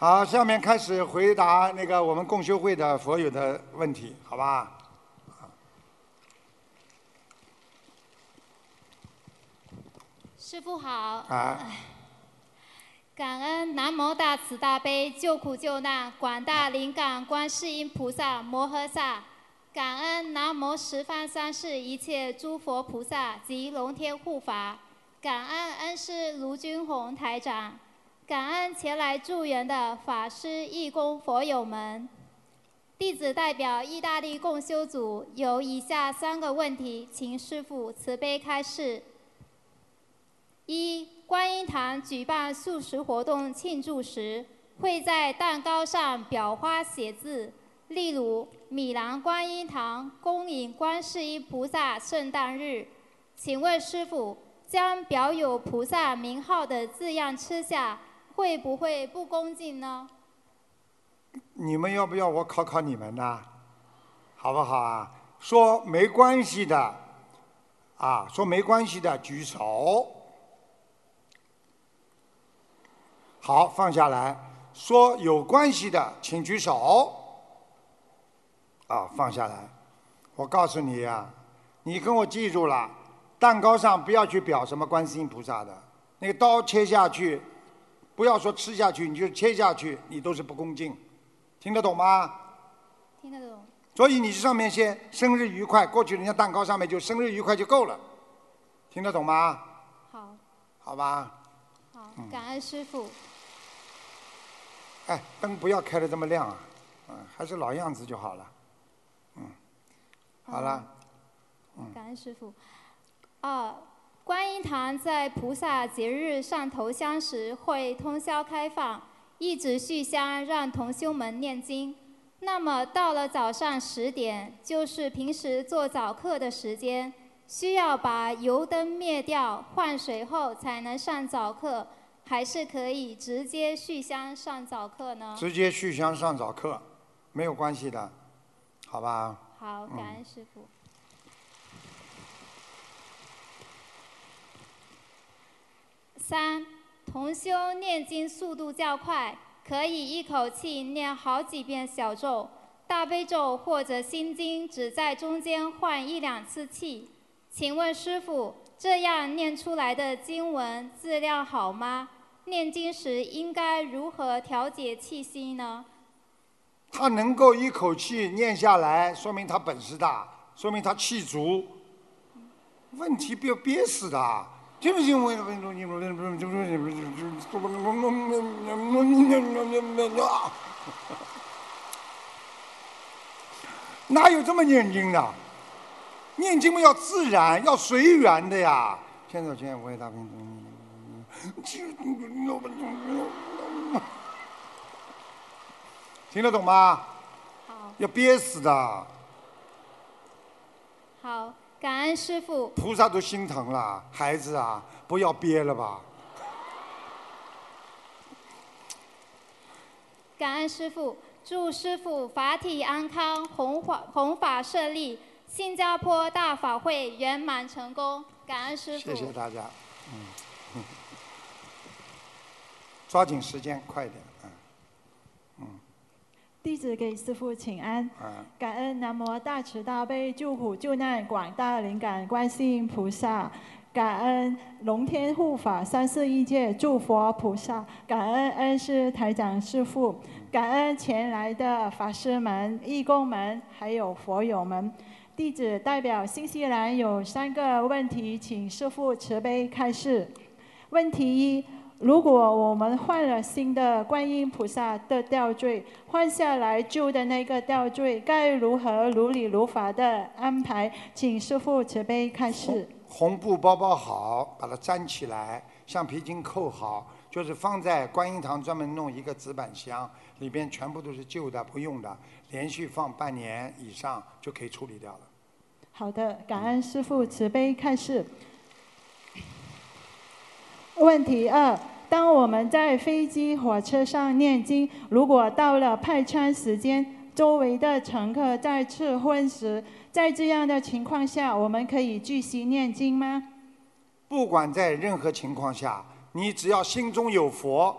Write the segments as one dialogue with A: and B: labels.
A: 好，下面开始回答那个我们共修会的佛友的问题，好吧？
B: 师傅好。
A: 啊。
B: 感恩南无大慈大悲救苦救难广大灵感观世音菩萨摩诃萨，感恩南无十方三世一切诸佛菩萨及龙天护法，感恩恩师卢军宏台长，感恩前来助缘的法师义工佛友们。弟子代表意大利共修组有以下三个问题，请师父慈悲开示。一观音堂举办素食活动庆祝时，会在蛋糕上裱花写字，例如“米兰观音堂恭迎观世音菩萨圣诞日”。请问师傅，将表有菩萨名号的字样吃下，会不会不恭敬呢？
A: 你们要不要我考考你们呢？好不好啊？说没关系的，啊，说没关系的举手。好，放下来说有关系的，请举手。啊，放下来。我告诉你呀，你跟我记住了，蛋糕上不要去裱什么观世音菩萨的，那个刀切下去，不要说吃下去，你就切下去，你都是不恭敬。听得懂吗？
B: 听得懂。
A: 所以你上面先生日愉快，过去人家蛋糕上面就生日愉快就够了。听得懂吗？
B: 好。
A: 好吧。
B: 好，感恩师傅。
A: 哎，灯不要开的这么亮啊，嗯，还是老样子就好了，嗯，好了，
B: 嗯。感恩师傅。二，观音堂在菩萨节日上头香时会通宵开放，一直续香让同修们念经。那么到了早上十点，就是平时做早课的时间，需要把油灯灭掉、换水后才能上早课。还是可以直接续香上早课呢？
A: 直接续香上早课，没有关系的，好吧？
B: 好，感恩师傅。三，同修念经速度较快，可以一口气念好几遍小咒、大悲咒或者心经，只在中间换一两次气。请问师傅，这样念出来的经文质量好吗？念经时应该如何调节气息呢？
A: 他能够一口气念下来，说明他本事大，说明他气足。问题不要憋死的，哪有这么念经的？念经嘛要自然，要随缘的呀。千手千眼我也大兵。听得懂吗？
B: 好。
A: 要憋死的。
B: 好，感恩师傅。
A: 菩萨都心疼了，孩子啊，不要憋了吧。
B: 感恩师傅，祝师傅法体安康，弘法弘法顺利，新加坡大法会圆满成功。感恩师傅。
A: 谢谢大家。嗯。抓紧时间，快点，嗯，嗯。
C: 弟子给师父请安。感恩南无大慈大悲救苦救难广大灵感观世音菩萨，感恩龙天护法三世一界诸佛菩萨，感恩恩师台长师父，感恩前来的法师们、义工们，还有佛友们。弟子代表新西兰有三个问题，请师父慈悲开示。问题一。如果我们换了新的观音菩萨的吊坠，换下来旧的那个吊坠，该如何如理如法的安排？请师父慈悲开示。
A: 红布包包好，把它粘起来，橡皮筋扣好，就是放在观音堂专门弄一个纸板箱，里边全部都是旧的不用的，连续放半年以上就可以处理掉了。
C: 好的，感恩师父慈悲开示。问题二：当我们在飞机、火车上念经，如果到了派餐时间，周围的乘客在吃荤食，在这样的情况下，我们可以继续念经吗？
A: 不管在任何情况下，你只要心中有佛，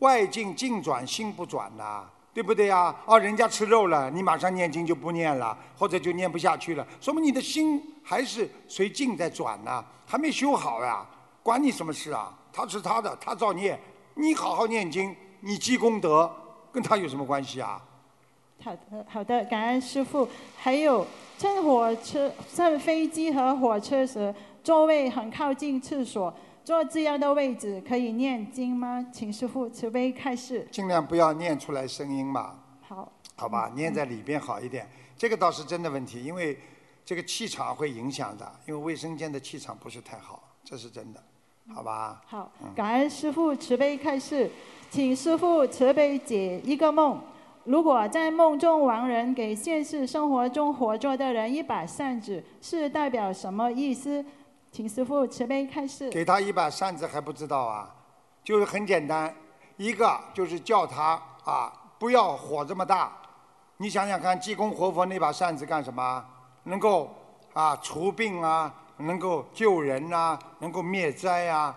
A: 外境境转，心不转呐，对不对呀？哦，人家吃肉了，你马上念经就不念了，或者就念不下去了，说明你的心还是随境在转呐，还没修好呀。管你什么事啊？他吃他的，他造孽，你好好念经，你积功德，跟他有什么关系啊？
C: 好的，好的，感恩师傅。还有，乘火车、乘飞机和火车时，座位很靠近厕所，坐这样的位置可以念经吗？请师傅慈悲开示。
A: 尽量不要念出来声音嘛。
C: 好。
A: 好吧，念在里边好一点。这个倒是真的问题，因为这个气场会影响的，因为卫生间的气场不是太好，这是真的。好吧。
C: 好，感恩师傅慈悲开示，请师傅慈悲解一个梦。如果在梦中亡人给现实生活中活着的人一把扇子，是代表什么意思？请师傅慈悲开示。
A: 给他一把扇子还不知道啊？就是很简单，一个就是叫他啊，不要火这么大。你想想看，济公活佛那把扇子干什么？能够啊除病啊，能够救人呐，能够灭灾啊。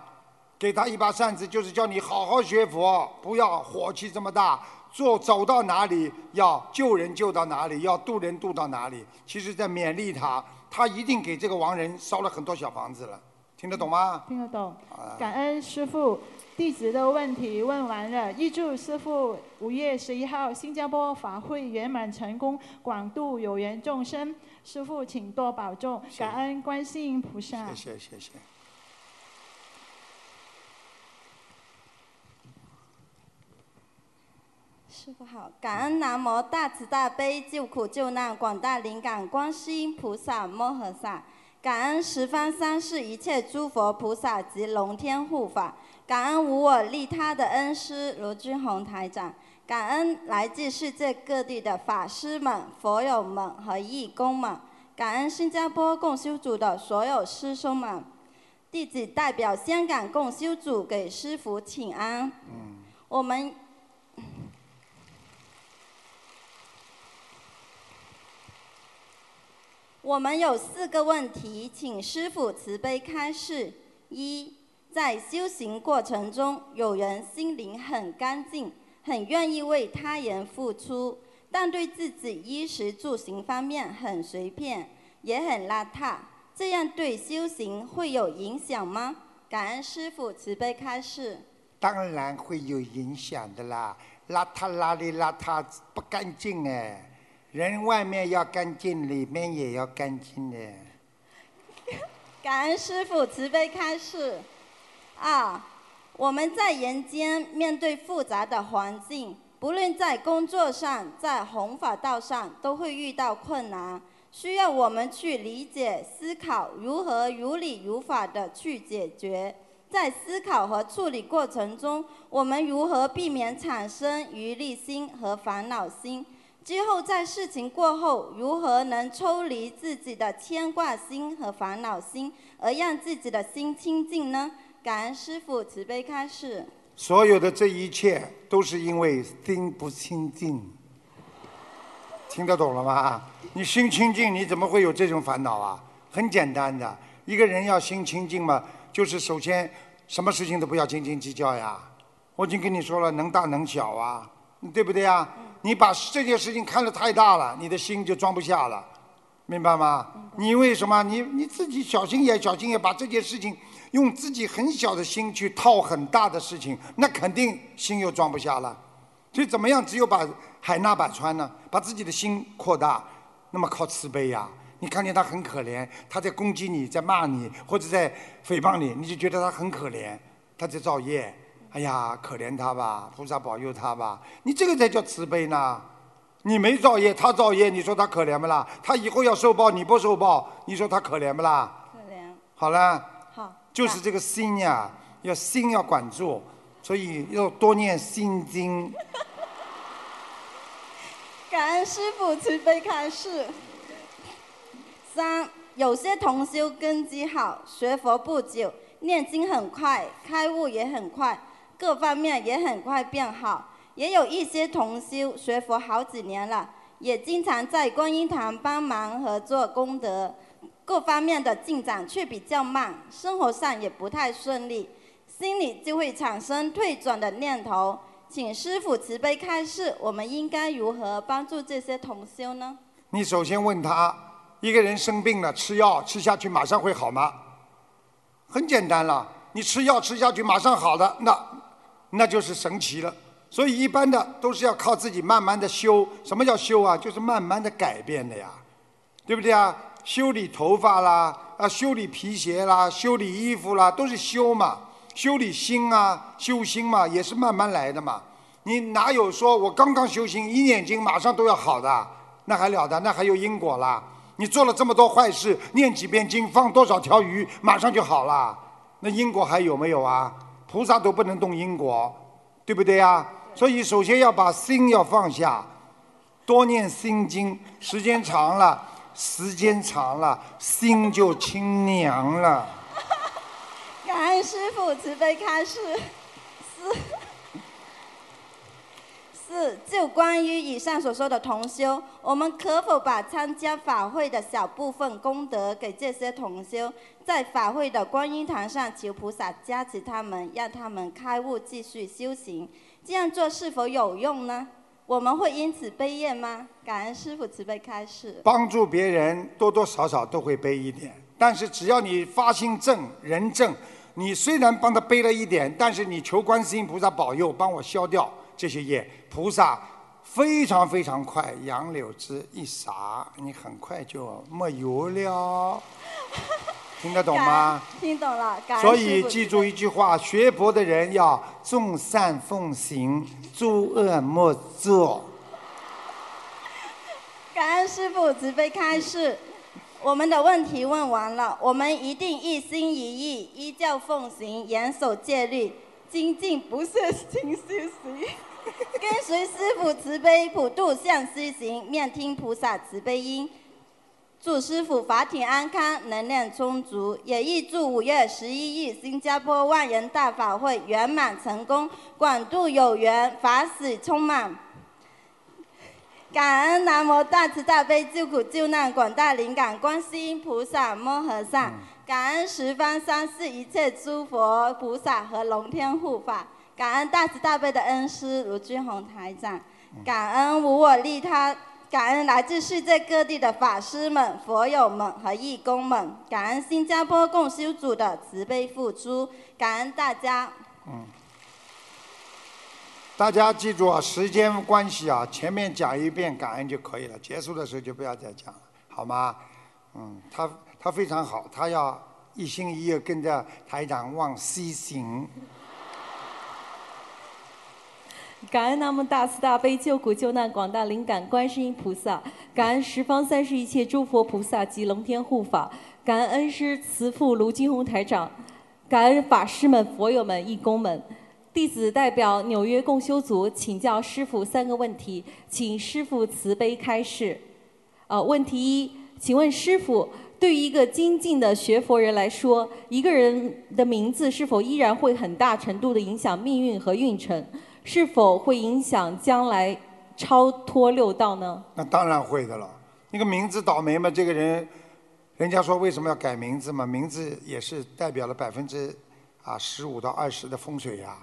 A: 给他一把扇子，就是叫你好好学佛，不要火气这么大。做走到哪里要救人救到哪里，要渡人渡到哪里。其实，在勉励他，他一定给这个亡人烧了很多小房子了。听得懂吗？
C: 听得懂。感恩师傅，弟子的问题问完了。预祝师傅五月十一号新加坡法会圆满成功，广度有缘众生。师傅，请多保重。感恩观世音菩萨。
A: 谢谢谢谢。
D: 师傅好，感恩南无大慈大悲救苦救难广大灵感观世音菩萨摩诃萨，感恩十方三世一切诸佛菩萨及龙天护法，感恩无我利他的恩师卢军宏台长，感恩来自世界各地的法师们、佛友们和义工们，感恩新加坡共修组的所有师兄们，弟子代表香港共修组给师傅请安。嗯我们。我们有四个问题，请师傅慈悲开示。一，在修行过程中，有人心灵很干净，很愿意为他人付出，但对自己衣食住行方面很随便，也很邋遢，这样对修行会有影响吗？感恩师傅慈悲开示。
A: 当然会有影响的啦，邋遢邋里邋遢，不干净哎。人外面要干净，里面也要干净的。
D: 感恩师傅慈悲开示。啊，我们在人间面对复杂的环境，不论在工作上，在弘法道上，都会遇到困难，需要我们去理解、思考如何如理如法的去解决。在思考和处理过程中，我们如何避免产生余力心和烦恼心？之后，在事情过后，如何能抽离自己的牵挂心和烦恼心，而让自己的心清净呢？感恩师父慈悲开示。
A: 所有的这一切都是因为心不清净，听得懂了吗？你心清净，你怎么会有这种烦恼啊？很简单的，一个人要心清净嘛，就是首先什么事情都不要斤斤计较呀。我已经跟你说了，能大能小啊，对不对呀？你把这件事情看得太大了，你的心就装不下了，明白吗？你为什么？你你自己小心眼，小心眼，把这件事情用自己很小的心去套很大的事情，那肯定心又装不下了。所以怎么样？只有把海纳百川呢，把自己的心扩大，那么靠慈悲呀。你看见他很可怜，他在攻击你，在骂你，或者在诽谤你，你就觉得他很可怜，他在造业。哎呀，可怜他吧，菩萨保佑他吧，你这个才叫慈悲呢。你没造业，他造业，你说他可怜不啦？他以后要受报，你不受报，你说他可怜不啦？
D: 可怜。
A: 好了。
D: 好。
A: 就是这个心呀，要心要管住，所以要多念心经。
D: 感恩师父慈悲开示。三，有些同修根基好，学佛不久，念经很快，开悟也很快。各方面也很快变好，也有一些同修学佛好几年了，也经常在观音堂帮忙和做功德，各方面的进展却比较慢，生活上也不太顺利，心里就会产生退转的念头。请师傅慈悲开示，我们应该如何帮助这些同修呢？
A: 你首先问他，一个人生病了，吃药吃下去马上会好吗？很简单了，你吃药吃下去马上好的，那那就是神奇了。所以一般的都是要靠自己慢慢的修。什么叫修啊？就是慢慢的改变的呀，对不对啊？修理头发啦，啊，修理皮鞋啦，修理衣服啦，都是修嘛。修理心啊，修心嘛，也是慢慢来的嘛。你哪有说我刚刚修行一念经马上都要好的？那还了得？那还有因果啦？你做了这么多坏事，念几遍经，放多少条鱼，马上就好了？那因果还有没有啊？菩萨都不能动因果，对不对呀？所以首先要把心要放下，多念心经，时间长了，时间长了，心就清凉了。
D: 感恩师傅慈悲开示。四，就关于以上所说的同修，我们可否把参加法会的小部分功德给这些同修，在法会的观音堂上求菩萨加持他们，让他们开悟继续修行？这样做是否有用呢？我们会因此悲业吗？感恩师傅慈悲开示。
A: 帮助别人多多少少都会背一点，但是只要你发心正、人正。你虽然帮他背了一点，但是你求观世音菩萨保佑，帮我消掉这些业。菩萨非常非常快，杨柳枝一撒，你很快就没有了。听得懂吗？
D: 听懂了。
A: 所以记住一句话：学佛的人要众善奉行，诸恶莫作。
D: 感恩师傅慈悲开示。我们的问题问完了，我们一定一心一意，依教奉行，严守戒律，精进不懈勤修行，跟随师傅慈悲普度向西行，面听菩萨慈悲音。祝师傅法体安康，能量充足，也预祝五月十一日新加坡万人大法会圆满成功，广度有缘，法喜充满。感恩南无大慈大悲救苦救难广大灵感观世音菩萨摩诃萨，感恩十方三世一切诸佛菩萨和龙天护法，感恩大慈大悲的恩师卢俊宏台长，感恩无我利他，感恩来自世界各地的法师们、佛友们和义工们，感恩新加坡共修组的慈悲付出，感恩大家。嗯。
A: 大家记住啊，时间关系啊，前面讲一遍感恩就可以了，结束的时候就不要再讲了，好吗？嗯，他他非常好，他要一心一意跟着台长往西行。
E: 感恩南无大慈大悲救苦救难广大灵感观世音菩萨，感恩十方三世一切诸佛菩萨及龙天护法，感恩恩师慈父卢金红台长，感恩法师们、佛友们、义工们。弟子代表纽约共修组请教师父三个问题，请师傅慈悲开示。呃，问题一，请问师傅，对于一个精进的学佛人来说，一个人的名字是否依然会很大程度的影响命运和运程？是否会影响将来超脱六道呢？
A: 那当然会的了。那个名字倒霉嘛，这个人，人家说为什么要改名字嘛？名字也是代表了百分之啊十五到二十的风水呀。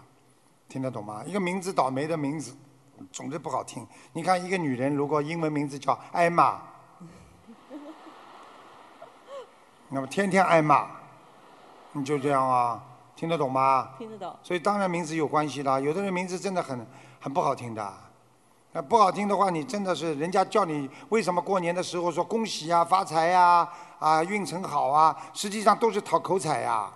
A: 听得懂吗？一个名字倒霉的名字，总之不好听。你看，一个女人如果英文名字叫艾玛，那么天天挨骂，你就这样啊？听得懂吗？
E: 听得懂。
A: 所以当然名字有关系啦。有的人名字真的很很不好听的，那不好听的话，你真的是人家叫你为什么过年的时候说恭喜呀、发财呀、啊运程好啊，实际上都是讨口彩呀，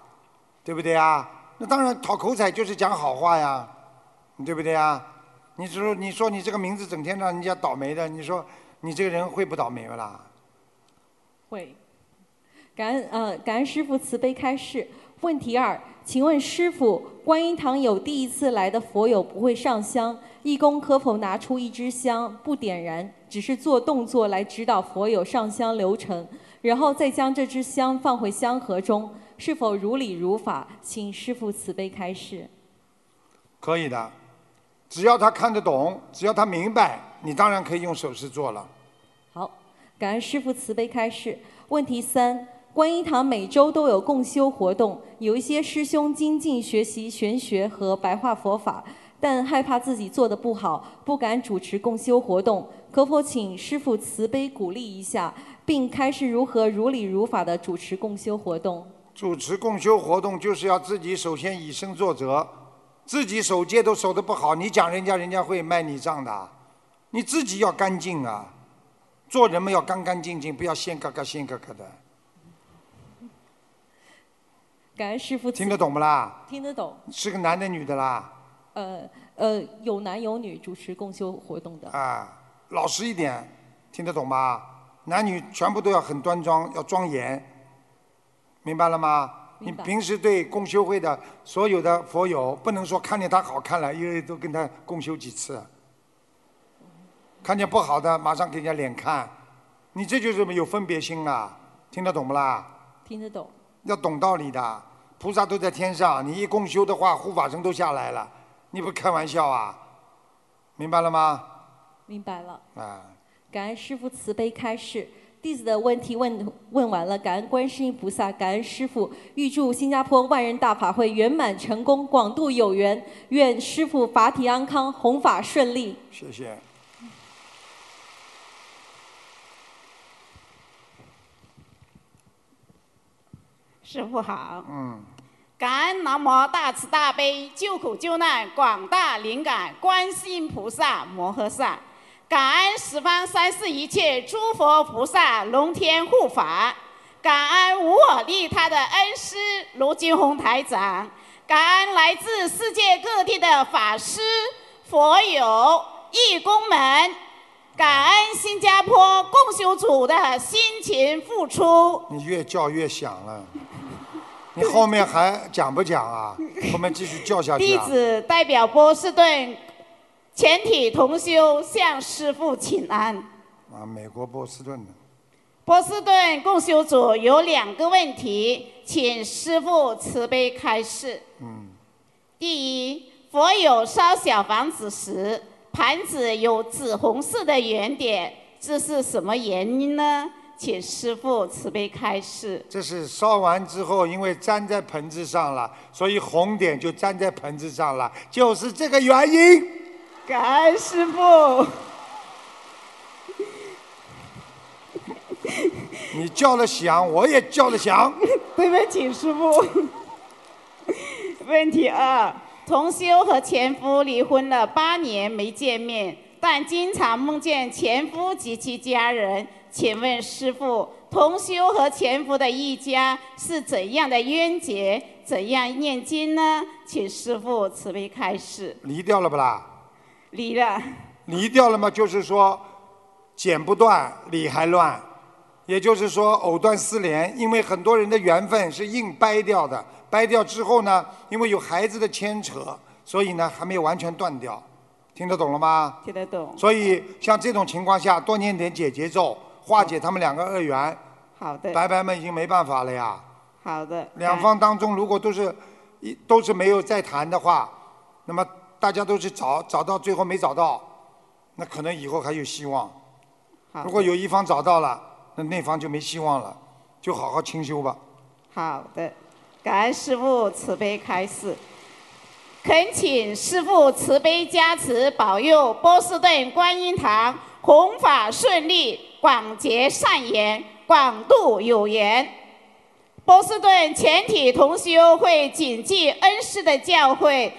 A: 对不对呀？那当然，讨口彩就是讲好话呀，对不对呀？你说，你说你这个名字整天让人家倒霉的，你说你这个人会不倒霉不啦？
E: 会。感恩呃，感恩师傅慈悲开示。问题二，请问师傅，观音堂有第一次来的佛友不会上香，义工可否拿出一支香不点燃，只是做动作来指导佛友上香流程，然后再将这支香放回香盒中？是否如理如法？请师傅慈悲开示。
A: 可以的，只要他看得懂，只要他明白，你当然可以用手势做了。
E: 好，感恩师傅慈悲开示。问题三：观音堂每周都有共修活动，有一些师兄精进学习玄学和白话佛法，但害怕自己做的不好，不敢主持共修活动。可否请师傅慈悲鼓励一下，并开示如何如理如法的主持共修活动？
A: 主持共修活动就是要自己首先以身作则，自己守戒都守得不好，你讲人家人家会卖你账的，你自己要干净啊，做人们要干干净净，不要现嘎嘎现嘎嘎的。
E: 感恩师傅。
A: 听得懂不啦？
E: 听得懂。
A: 是个男的女的啦？
E: 呃呃，有男有女主持共修活动的。
A: 啊，老实一点，听得懂吧？男女全部都要很端庄，要庄严，明白了吗？你平时对共修会的所有的佛友，不能说看见他好看了，因为都跟他共修几次。看见不好的，马上给人家脸看，你这就是有分别心啊！听得懂不啦？
E: 听得懂。
A: 要懂道理的，菩萨都在天上，你一共修的话，护法神都下来了，你不开玩笑啊？明白了吗？
E: 明白了。
A: 啊。
E: 感恩师父慈悲开示，弟子的问题问问完了，感恩观世音菩萨，感恩师父，预祝新加坡万人大法会圆满成功，广度有缘，愿师父法体安康，弘法顺利。
A: 谢谢。
F: 师傅好。
A: 嗯。
F: 感恩南无大慈大悲救苦救难广大灵感观世音菩萨摩诃萨，感恩十方三世一切诸佛菩萨龙天护法，感恩无我利他的恩师卢金红台长，感恩来自世界各地的法师、佛友、义工们，感恩新加坡共修组的辛勤付出。
A: 你越叫越响了。你后面还讲不讲啊？后面继续叫下去
F: 啊！弟子代表波士顿全体同修向师父请安。
A: 啊，美国波士顿的。
F: 波士顿共修组有两个问题，请师父慈悲开示。
A: 嗯。
F: 第一，佛有烧小房子时，盘子有紫红色的圆点，这是什么原因呢？请师父慈悲开示。
A: 这是烧完之后，因为粘在盆子上了，所以红点就粘在盆子上了，就是这个原因。
F: 感恩师父。
A: 你叫了响，我也叫了响。
F: 对不起，师傅。问题二：同修和前夫离婚了八年没见面，但经常梦见前夫及其家人。请问师傅，同修和前夫的一家是怎样的冤结？怎样念经呢？请师傅慈悲开示。
A: 离掉了不啦？
F: 离了。
A: 离掉了吗？就是说，剪不断，理还乱，也就是说藕断丝连。因为很多人的缘分是硬掰掉的，掰掉之后呢，因为有孩子的牵扯，所以呢还没有完全断掉。听得懂了吗？
F: 听得懂。
A: 所以像这种情况下，多念点解结咒。化解他们两个恶缘，
F: 好的，
A: 白白们已经没办法了呀。
F: 好的。
A: 两方当中如果都是一都是没有再谈的话，那么大家都是找找到最后没找到，那可能以后还有希望。如果有一方找到了，那那方就没希望了，就好好清修吧。
F: 好的，感恩师父慈悲开示，恳请师父慈悲加持保佑波士顿观音堂弘法顺利。广结善缘，广度有缘。波士顿全体同修会谨记恩师的教诲，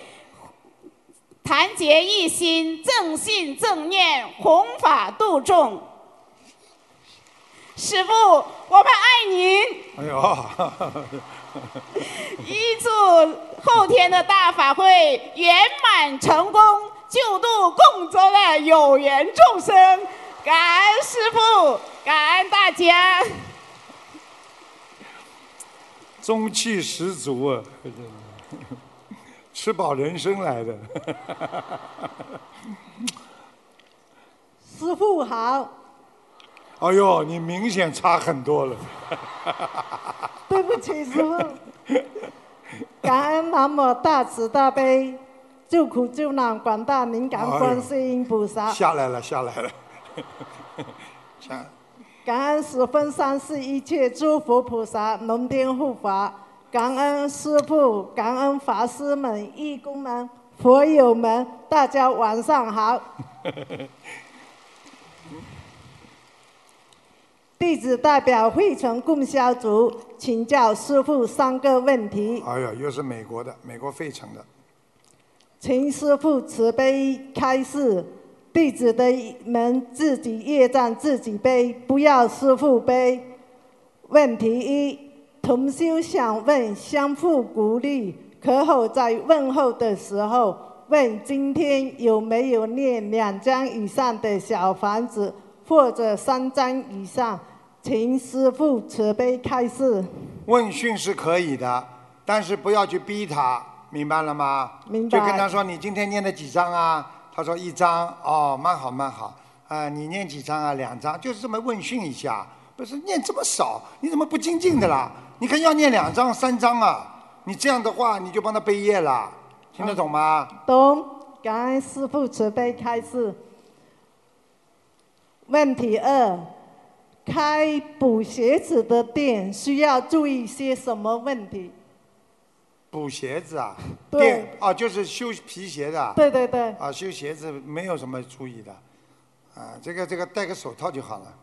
F: 团结一心，正信正念，弘法度众。师父，我们爱您。哎呦！预祝后天的大法会圆满成功，救度共州的有缘众生。感恩师傅，感恩大家，
A: 中气十足啊！吃饱人生来的。
G: 师傅好。
A: 哎呦，你明显差很多了。
G: 对不起，师傅。感恩南无大慈大悲救苦救难广大灵感观世音菩萨。
A: 下来了，下来了。
G: 感恩十分三世一切诸佛菩萨龙天护法，感恩师父，感恩法师们、义工们、佛友们，大家晚上好。弟子代表惠城供销组请教师傅三个问题。
A: 哎呀，又是美国的，美国费城的。
G: 请师傅慈悲开示，弟子的们自己业障自己背，不要师傅背。问题一，同修想问相互鼓励。可否在问候的时候问今天有没有念两张以上的小房子，或者三张以上？请师傅慈悲开示。
A: 问讯是可以的，但是不要去逼他，明白了吗？
G: 明白。
A: 就跟他说：“你今天念了几章啊？”他说：“一张。”哦，蛮好蛮好。啊，你念几张啊？两张，就是这么问讯一下。不是念这么少，你怎么不精进的啦？你看要念两张三张啊。你这样的话，你就帮他背业了，听得懂吗？
G: 懂，感恩师父慈悲开示。问题二，开补鞋子的店需要注意些什么问题？
A: 补鞋子啊？
G: 对。
A: 啊，就是修皮鞋的。
G: 对对对。
A: 啊，修鞋子没有什么注意的，啊，这个这个戴个手套就好了。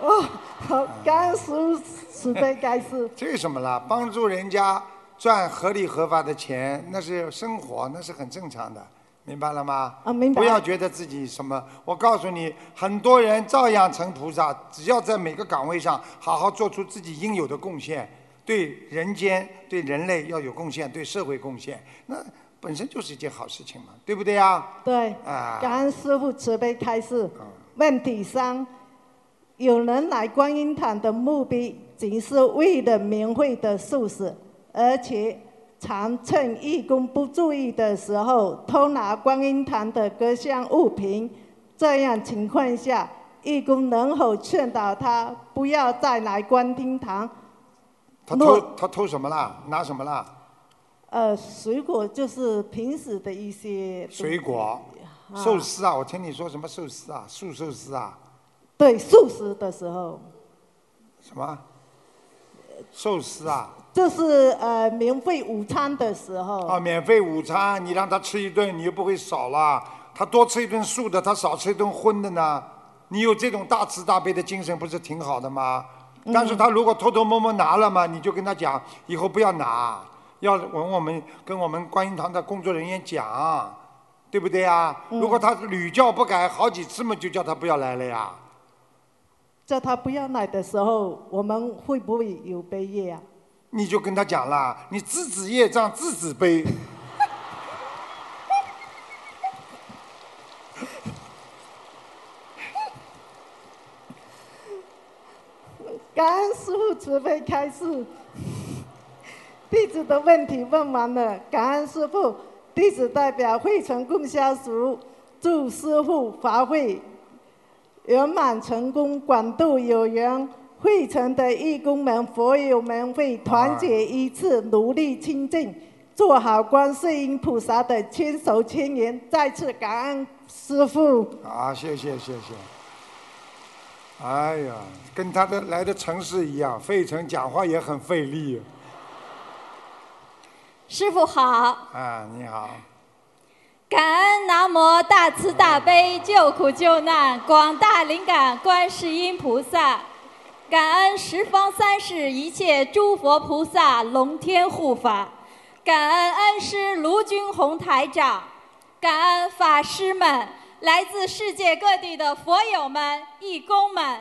G: 哦，好，感恩师父慈悲开示。
A: 这有什么啦？帮助人家。赚合理合法的钱，那是生活，那是很正常的，明白了吗？
G: 啊，明白。
A: 不要觉得自己什么，我告诉你，很多人照样成菩萨，只要在每个岗位上好好做出自己应有的贡献，对人间、对人类要有贡献，对社会贡献，那本身就是一件好事情嘛，对不对呀？
G: 对。
A: 啊。
G: 感恩师父慈悲开示。问题三：有人来观音堂的目的，仅是为了明慧的素食。而且常趁义工不注意的时候偷拿观音堂的各项物品，这样情况下，义工能否劝导他不要再来观音堂？
A: 他偷他偷什么啦？拿什么啦？
G: 呃，水果就是平时的一些。
A: 水果，寿司啊！我听你说什么寿司啊？素寿司啊？
G: 对，素食的时候。
A: 什么？寿司啊？
G: 就是呃，免费午餐的时候。
A: 啊，免费午餐，你让他吃一顿，你又不会少了。他多吃一顿素的，他少吃一顿荤的呢。你有这种大慈大悲的精神，不是挺好的吗？但是他如果偷偷摸摸拿了嘛，你就跟他讲，以后不要拿，要问我们跟我们观音堂的工作人员讲，对不对啊？如果他屡教不改，好几次嘛，就叫他不要来了呀。
G: 叫他不要来的时候，我们会不会有悲业啊？
A: 你就跟他讲啦，你自己业障自己背。
G: 感恩师父慈悲开示，弟子的问题问完了。感恩师父，弟子代表汇成供销组祝师父法会圆满成功，广度有缘。惠城的义工们、佛友们会团结一致，努力清净，做好观世音菩萨的千手千眼。再次感恩师父。
A: 啊，谢谢谢谢。哎呀，跟他的来的城市一样，费城讲话也很费力。
H: 师傅好。
A: 啊，你好。
H: 感恩南无大慈大悲救苦救难广大灵感观世音菩萨。感恩十方三世一切诸佛菩萨龙天护法，感恩恩师卢军宏台长，感恩法师们，来自世界各地的佛友们、义工们。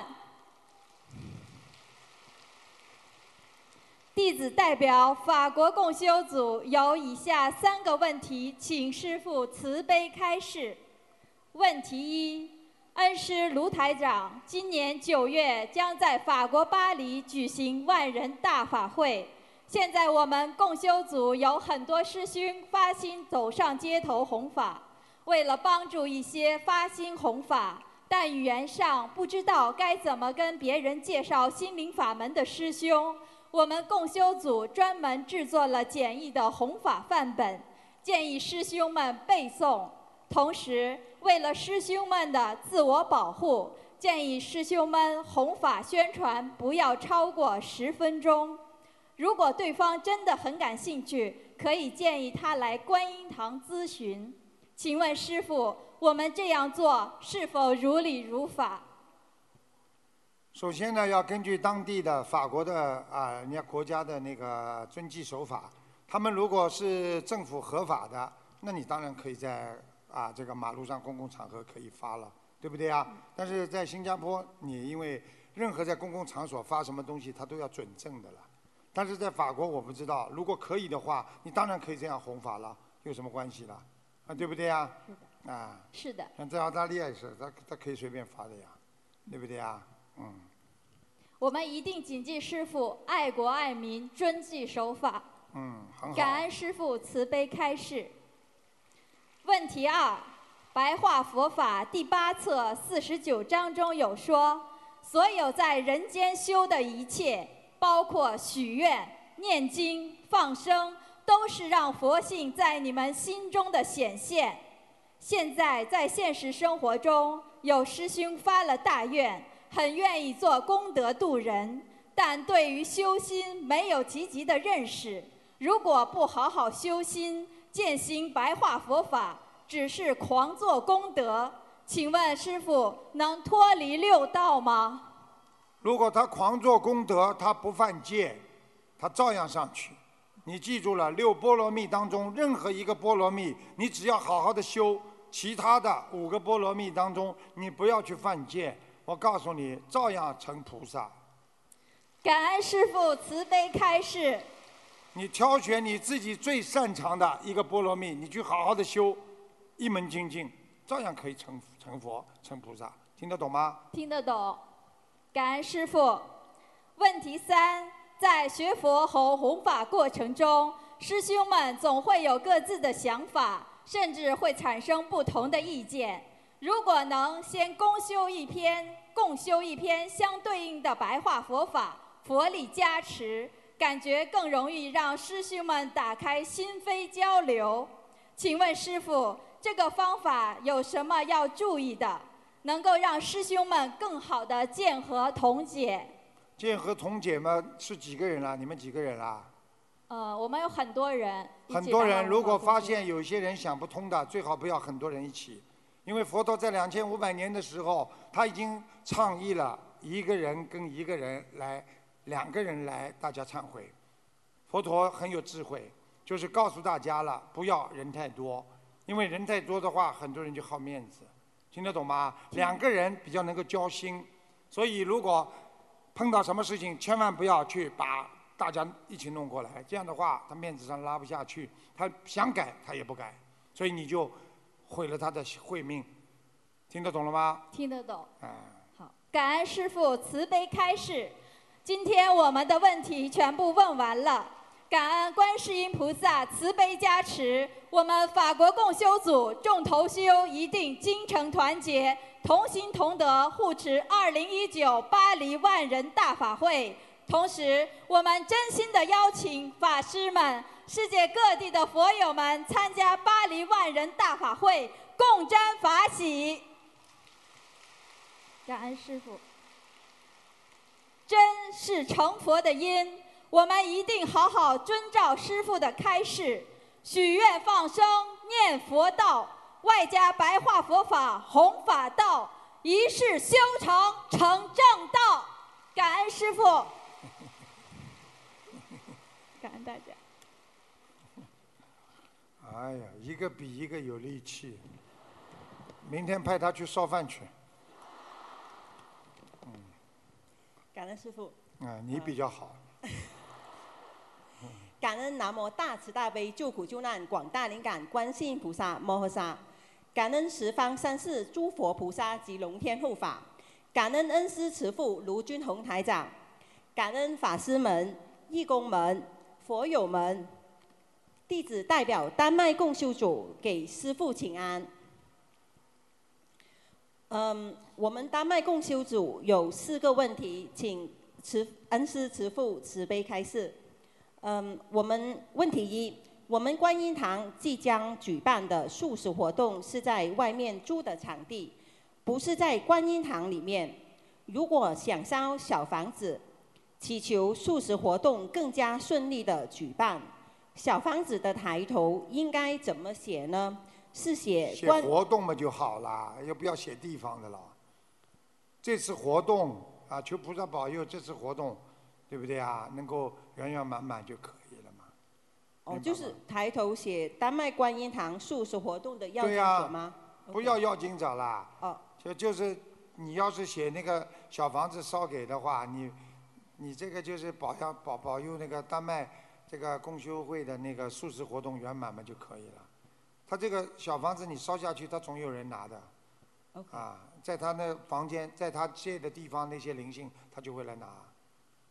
H: 弟子代表法国共修组有以下三个问题，请师父慈悲开示。问题一。恩师卢台长，今年九月将在法国巴黎举行万人大法会。现在我们共修组有很多师兄发心走上街头弘法，为了帮助一些发心弘法但语言上不知道该怎么跟别人介绍心灵法门的师兄，我们共修组专门制作了简易的弘法范本，建议师兄们背诵。同时，为了师兄们的自我保护，建议师兄们弘法宣传不要超过十分钟。如果对方真的很感兴趣，可以建议他来观音堂咨询。请问师傅，我们这样做是否如理如法？
A: 首先呢，要根据当地的法国的啊，人家国家的那个遵纪守法。他们如果是政府合法的，那你当然可以在啊这个马路上公共场合可以发了，对不对啊？但是在新加坡，你因为任何在公共场所发什么东西，他都要准证的了。但是在法国我不知道，如果可以的话，你当然可以这样弘法了，有什么关系了？啊，对不对呀？啊。
H: 是的。
A: 像在澳大利亚也是，他他可以随便发的呀，对不对呀？嗯。
H: 我们一定谨记师傅爱国爱民、遵纪守法。
A: 嗯，很好。
H: 感恩师傅慈悲开示。问题二：白话佛法第八册四十九章中有说，所有在人间修的一切。包括许愿、念经、放生，都是让佛性在你们心中的显现。现在在现实生活中，有师兄发了大愿，很愿意做功德度人，但对于修心没有积极的认识。如果不好好修心，践行白话佛法，只是狂做功德，请问师傅能脱离六道吗？
A: 如果他狂做功德，他不犯戒，他照样上去。你记住了，六波罗蜜当中任何一个波罗蜜，你只要好好的修，其他的五个波罗蜜当中，你不要去犯戒。我告诉你，照样成菩萨。
H: 感恩师父慈悲开示。
A: 你挑选你自己最擅长的一个波罗蜜，你去好好的修，一门精进，照样可以成成佛、成菩萨。听得懂吗？
H: 听得懂。感恩师父。问题三：在学佛和弘法过程中，师兄们总会有各自的想法，甚至会产生不同的意见。如果能先共修一篇、共修一篇相对应的白话佛法，佛力加持，感觉更容易让师兄们打开心扉交流。请问师父，这个方法有什么要注意的？能够让师兄们更好的见和同解。
A: 见合同解嘛，是几个人啦？你们几个人啦？
H: 呃，我们有很多人。
A: 很多人，如果发现有些人想不通的，最好不要很多人一起，因为佛陀在两千五百年的时候，他已经倡议了一个人跟一个人来，两个人来，大家忏悔。佛陀很有智慧，就是告诉大家了，不要人太多，因为人太多的话，很多人就好面子。听得懂吗？两个人比较能够交心，所以如果碰到什么事情，千万不要去把大家一起弄过来，这样的话他面子上拉不下去，他想改他也不改，所以你就毁了他的慧命。听得懂了吗？
H: 听得懂。嗯。好，感恩师父慈悲开示，今天我们的问题全部问完了。感恩观世音菩萨慈悲加持，我们法国共修组众同修一定精诚团结，同心同德，护持2019巴黎万人大法会。同时，我们真心的邀请法师们、世界各地的佛友们参加巴黎万人大法会，共沾法喜。感恩师父，真是成佛的因。我们一定好好遵照师父的开示，许愿放生、念佛道，外加白话佛法、弘法道，一世修成成正道。感恩师父，感恩大家。
A: 哎呀，一个比一个有力气。明天派他去烧饭去。
I: 嗯。感恩师父。
A: 啊，你比较好。
I: 感恩南无大慈大悲救苦救难广大灵感观世音菩萨摩诃萨，感恩十方三世诸佛菩萨及龙天护法，感恩恩师慈父卢军宏台长，感恩法师们、义工们、佛友们，弟子代表丹麦共修组给师父请安。嗯，我们丹麦共修组有四个问题，请慈恩师慈父慈悲开示。嗯，我们问题一，我们观音堂即将举办的素食活动是在外面租的场地，不是在观音堂里面。如果想烧小房子，祈求素食活动更加顺利的举办，小房子的抬头应该怎么写呢？是写
A: 写活动嘛就好了，又不要写地方的了。这次活动啊，求菩萨保佑，这次活动，对不对啊？能够圆圆满满就可。
I: 哦，就是抬头写丹麦观音堂素食活动的要经
A: 对呀
I: 者吗？
A: 不要要经者啦。
I: 哦。
A: 就就是你要是写那个小房子烧给的话，你你这个就是保佑保保佑那个丹麦这个公修会的那个素食活动圆满嘛就可以了。他这个小房子你烧下去，他总有人拿的。
I: OK
A: 啊，在他那房间，在他借的地方那些灵性，他就会来拿。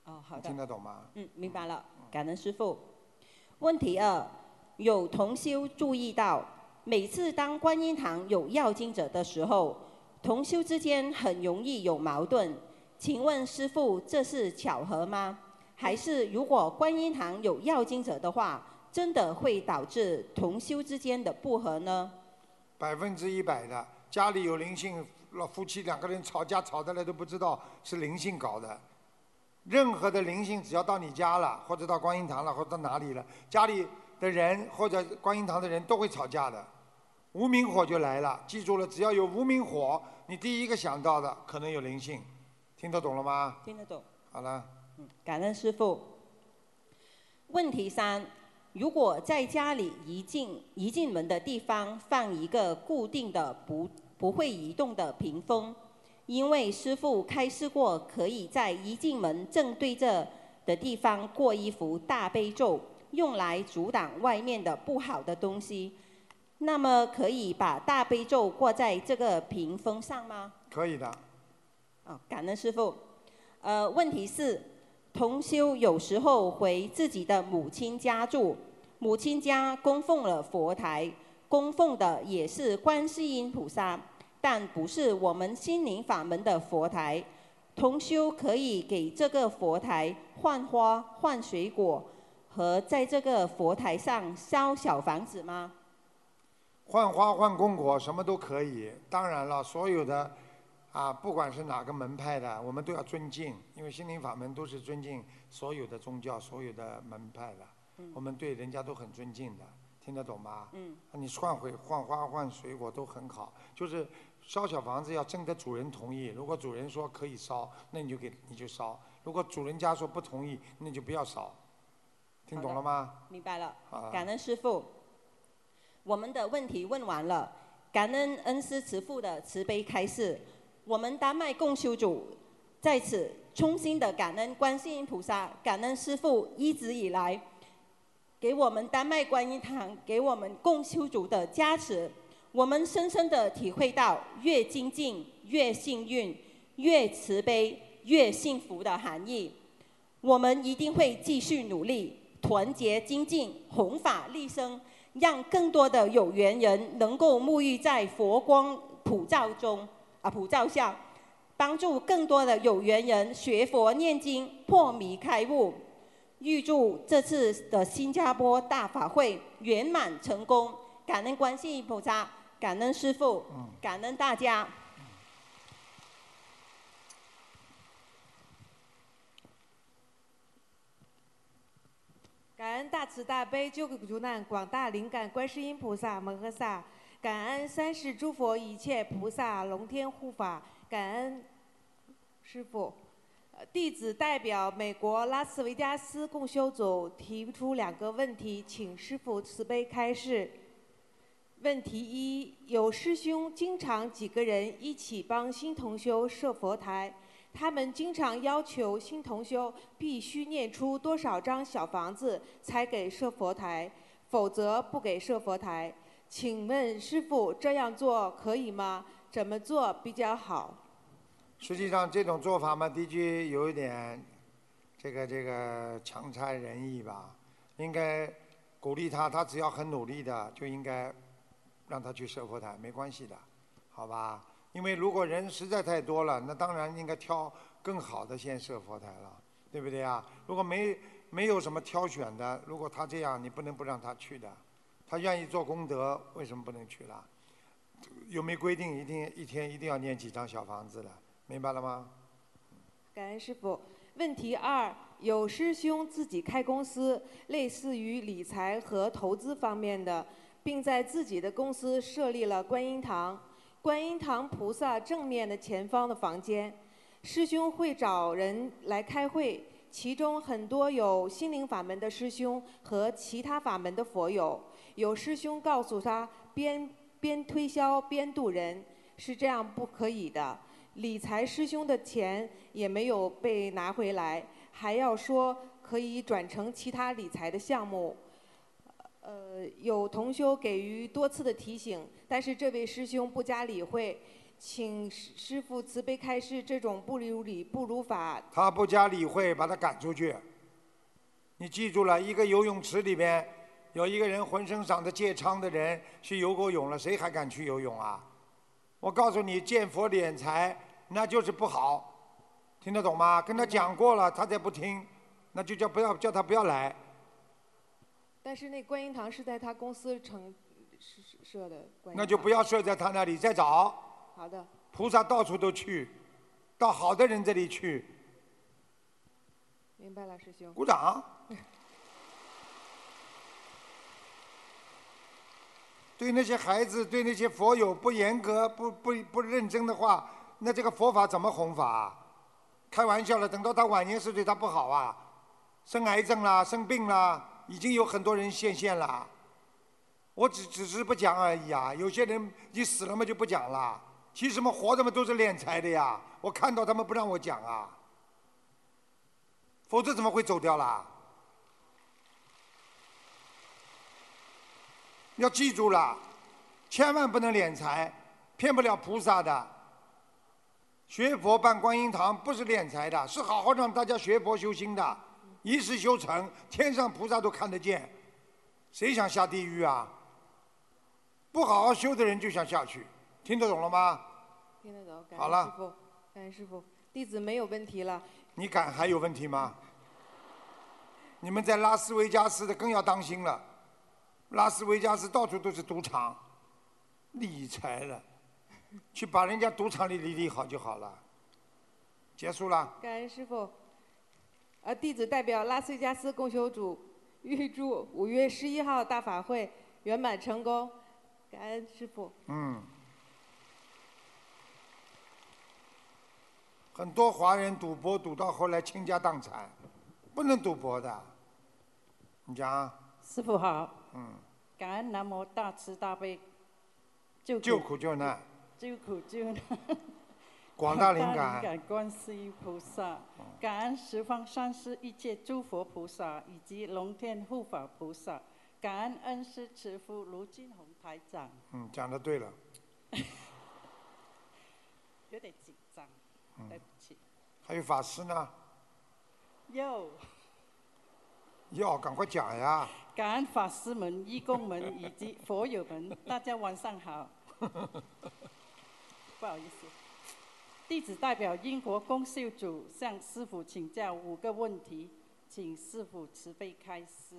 I: 哦，好的。
A: 听得懂吗？
I: 嗯，明白了，感恩师傅。问题二，有同修注意到，每次当观音堂有要经者的时候，同修之间很容易有矛盾。请问师傅，这是巧合吗？还是如果观音堂有要经者的话，真的会导致同修之间的不和呢？
A: 百分之一百的，家里有灵性，老夫妻两个人吵架吵得来都不知道是灵性搞的。任何的灵性只要到你家了，或者到观音堂了，或者到哪里了，家里的人或者观音堂的人都会吵架的，无名火就来了。记住了，只要有无名火，你第一个想到的可能有灵性，听得懂了吗？
I: 听得懂。
A: 好了，
I: 感恩师傅。问题三：如果在家里一进一进门的地方放一个固定的不不会移动的屏风，因为师傅开示过，可以在一进门正对着的地方过一幅大悲咒，用来阻挡外面的不好的东西。那么可以把大悲咒挂在这个屏风上吗？
A: 可以的。
I: 哦，感恩师傅。呃，问题是，同修有时候回自己的母亲家住，母亲家供奉了佛台，供奉的也是观世音菩萨，但不是我们心灵法门的佛台。同修可以给这个佛台换花、换水果，和在这个佛台上烧小房子吗？
A: 换花换供果什么都可以。当然了，所有的啊，不管是哪个门派的，我们都要尊敬，因为心灵法门都是尊敬所有的宗教、所有的门派的，
I: 嗯
A: 我们对人家都很尊敬的，听得懂吗？
I: 嗯。
A: 你换回换花换水果都很好，就是烧小房子要征得主人同意。如果主人说可以烧，那你就给你就烧；如果主人家说不同意，那你就不要烧。听懂了吗？
I: 明白了感恩师傅。我们的问题问完了，感恩恩师慈父的慈悲开示。我们丹麦共修组在此衷心的感恩观世音菩萨，感恩师父一直以来给我们丹麦观音堂、给我们共修组的加持。我们深深的体会到，越精进越幸运，越慈悲越幸福的含义。我们一定会继续努力，团结精进，弘法利生，让更多的有缘人能够沐浴在佛光普照中啊普照下，帮助更多的有缘人学佛念经，破迷开悟。预祝这次的新加坡大法会圆满成功，感恩观世音菩萨，感恩师父，感恩大家。
J: 感恩大慈大悲救苦救难广大灵感观世音菩萨摩诃萨，感恩三世诸佛一切菩萨龙天护法，感恩师父。弟子代表美国拉斯维加斯共修组提出两个问题，请师父慈悲开示。问题一：有师兄经常几个人一起帮新同修设佛台，他们经常要求新同修必须念出多少张小房子才给设佛台，否则不给设佛台。请问师傅这样做可以吗？怎么做比较好？
A: 实际上这种做法嘛，的确有一点这个这个强差人意吧。应该鼓励他，他只要很努力的，就应该让他去设佛台，没关系的，好吧？因为如果人实在太多了，那当然应该挑更好的先设佛台了，对不对啊？如果没没有什么挑选的，如果他这样，你不能不让他去的。他愿意做功德，为什么不能去了？有没规定一定一天一定要念几张小房子的？明白了吗？
J: 感恩师傅。问题二：有师兄自己开公司，类似于理财和投资方面的，并在自己的公司设立了观音堂。观音堂菩萨正面的前方的房间，师兄会找人来开会，其中很多有心灵法门的师兄和其他法门的佛友。有师兄告诉他，边边推销边渡人，是这样不可以的。理财师兄的钱也没有被拿回来，还要说可以转成其他理财的项目。呃，有同修给予多次的提醒，但是这位师兄不加理会，请师师傅慈悲开示，这种不如理不如法。
A: 他不加理会，把他赶出去。你记住了，一个游泳池里面有一个人浑身长着疥疮的人去游过泳了，谁还敢去游泳啊？我告诉你，见佛敛财那就是不好，听得懂吗？跟他讲过了，他再不听，那就叫不要叫他不要来。
J: 但是那观音堂是在他公司成设设的观音堂。
A: 那就不要设在他那里，再找。
J: 好的。
A: 菩萨到处都去，到好的人这里去。
J: 明白了，师兄。
A: 鼓掌。对那些孩子，对那些佛友不严格、不不不认真的话，那这个佛法怎么弘法？开玩笑了，等到他晚年是对他不好啊，生癌症啦，生病啦。已经有很多人现现了，我只只是不讲而已啊。有些人你死了嘛就不讲了，其实嘛活着嘛都是敛财的呀。我看到他们不让我讲啊，否则怎么会走掉啦？要记住了，千万不能敛财，骗不了菩萨的。学佛办观音堂不是敛财的，是好好让大家学佛修心的。一世修成，天上菩萨都看得见，谁想下地狱啊？不好好修的人就想下去，听得懂了吗？
J: 听得懂。
A: 好了。
J: 师傅，感恩师傅，弟子没有问题了。
A: 你敢还有问题吗？你们在拉斯维加斯的更要当心了，拉斯维加斯到处都是赌场，理财了，去把人家赌场里理理好就好了。结束了。
J: 感恩师傅。呃，弟子代表拉斯维加斯共修组，预祝五月十一号大法会圆满成功，感恩师傅。
A: 嗯。很多华人赌博赌到后来倾家荡产，不能赌博的。你讲。
K: 师傅好。
A: 嗯。
K: 感恩南无大慈大悲救
A: 救苦救难。
K: 救苦救难。
A: 广大灵感感
K: 观世音菩萨，感恩十方三世一切诸佛菩萨以及龙天护法菩萨，感恩恩师慈父卢金红台长。
A: 嗯，讲的对了。
K: 有点紧张，对不起。
A: 还有法师呢。
K: 要。
A: 要赶快讲呀！
K: 感恩法师们、义工们以及佛友们，大家晚上好。不好意思。弟子代表英国公修组向师傅请教五个问题，请师傅慈悲开示。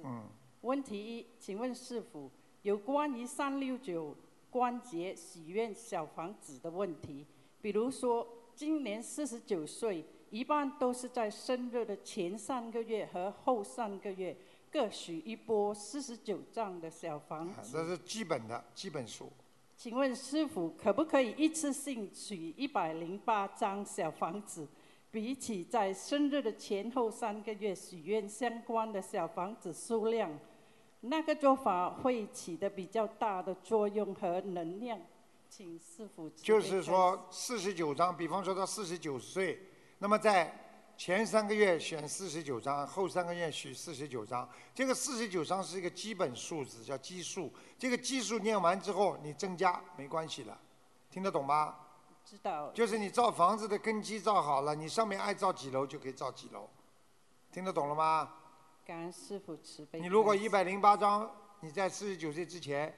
K: 问题一，请问师傅，有关于三六九关节许愿小房子的问题，比如说今年四十九岁，一般都是在生日的前三个月和后三个月各许一波四十九丈的小房子。
A: 这是基本的基本数。
K: 请问师傅，可不可以一次性取一百零八张小房子？比起在生日的前后三个月许愿相关的小房子数量，那个做法会起的比较大的作用和能量？请师傅。
A: 就是说，四十九张，比方说到四十九岁，那么在。前三个月选四十九张，后三个月选四十九张。这个四十九张是一个基本数字，叫基数。这个基数念完之后，你增加没关系了，听得懂吗？
K: 知道。
A: 就是你造房子的根基造好了，你上面爱造几楼就可以造几楼，听得懂了吗？
K: 感恩师傅慈悲。
A: 你如果一百零八张，你在四十九岁之前，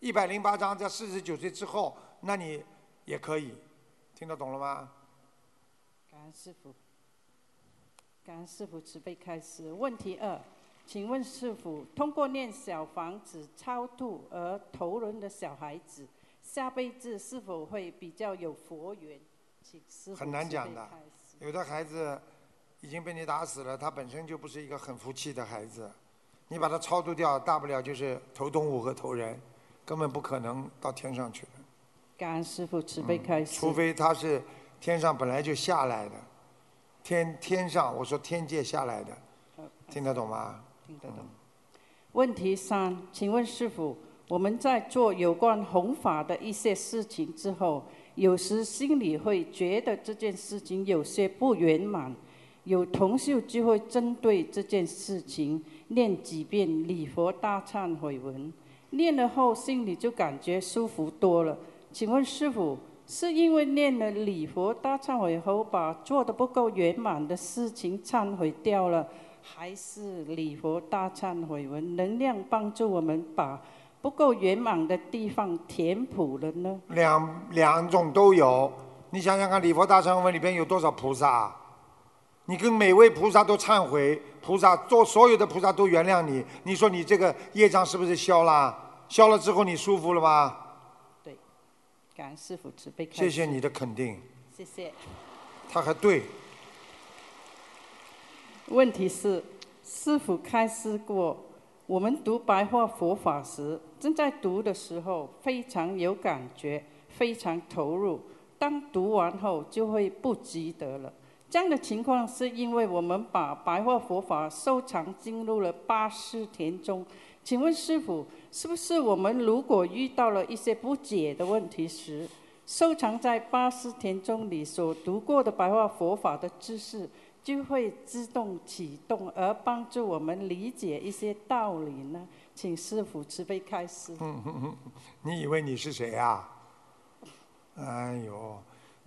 A: 一百零八张在四十九岁之后，那你也可以，听得懂了吗？
K: 感恩师傅。感恩师傅慈悲开始。问题二，请问师傅，通过念小房子超度而投人的小孩子，下辈子是否会比较有佛缘？请师傅
A: 很难讲的，有的孩子已经被你打死了，他本身就不是一个很服气的孩子。你把他超度掉，大不了就是投动物和投人，根本不可能到天上去的。
K: 感恩师傅慈悲开示。
A: 除非他是天上本来就下来的，天天上我说天界下来的，听得懂吗？
K: 听得懂。问题三，请问师傅，我们在做有关弘法的一些事情之后，有时心里会觉得这件事情有些不圆满，有同修就会针对这件事情念几遍礼佛大忏悔文，念了后心里就感觉舒服多了。请问师傅，是因为念了礼佛大忏悔后，把做的不够圆满的事情忏悔掉了？还是礼佛大忏悔文能量帮助我们把不够圆满的地方填补了呢？
A: 两两种都有。你想想看，礼佛大忏悔文里边有多少菩萨？你跟每位菩萨都忏悔，菩萨做所有的菩萨都原谅你。你说你这个业障是不是消了？消了之后你舒服了吗？
K: 对，感恩师傅慈悲。
A: 谢谢你的肯定。
K: 谢谢。
A: 他还对。
K: 问题是，师傅开示过，我们读白话佛法时，正在读的时候非常有感觉，非常投入。当读完后，就会不记得了。这样的情况是因为我们把白话佛法收藏进入了八识田中。请问师傅，是不是我们如果遇到了一些不解的问题时，收藏在八十田中里所读过的白话佛法的知识？就会自动启动，而帮助我们理解一些道理呢。请师傅慈悲开示。
A: 你以为你是谁呀？哎呦，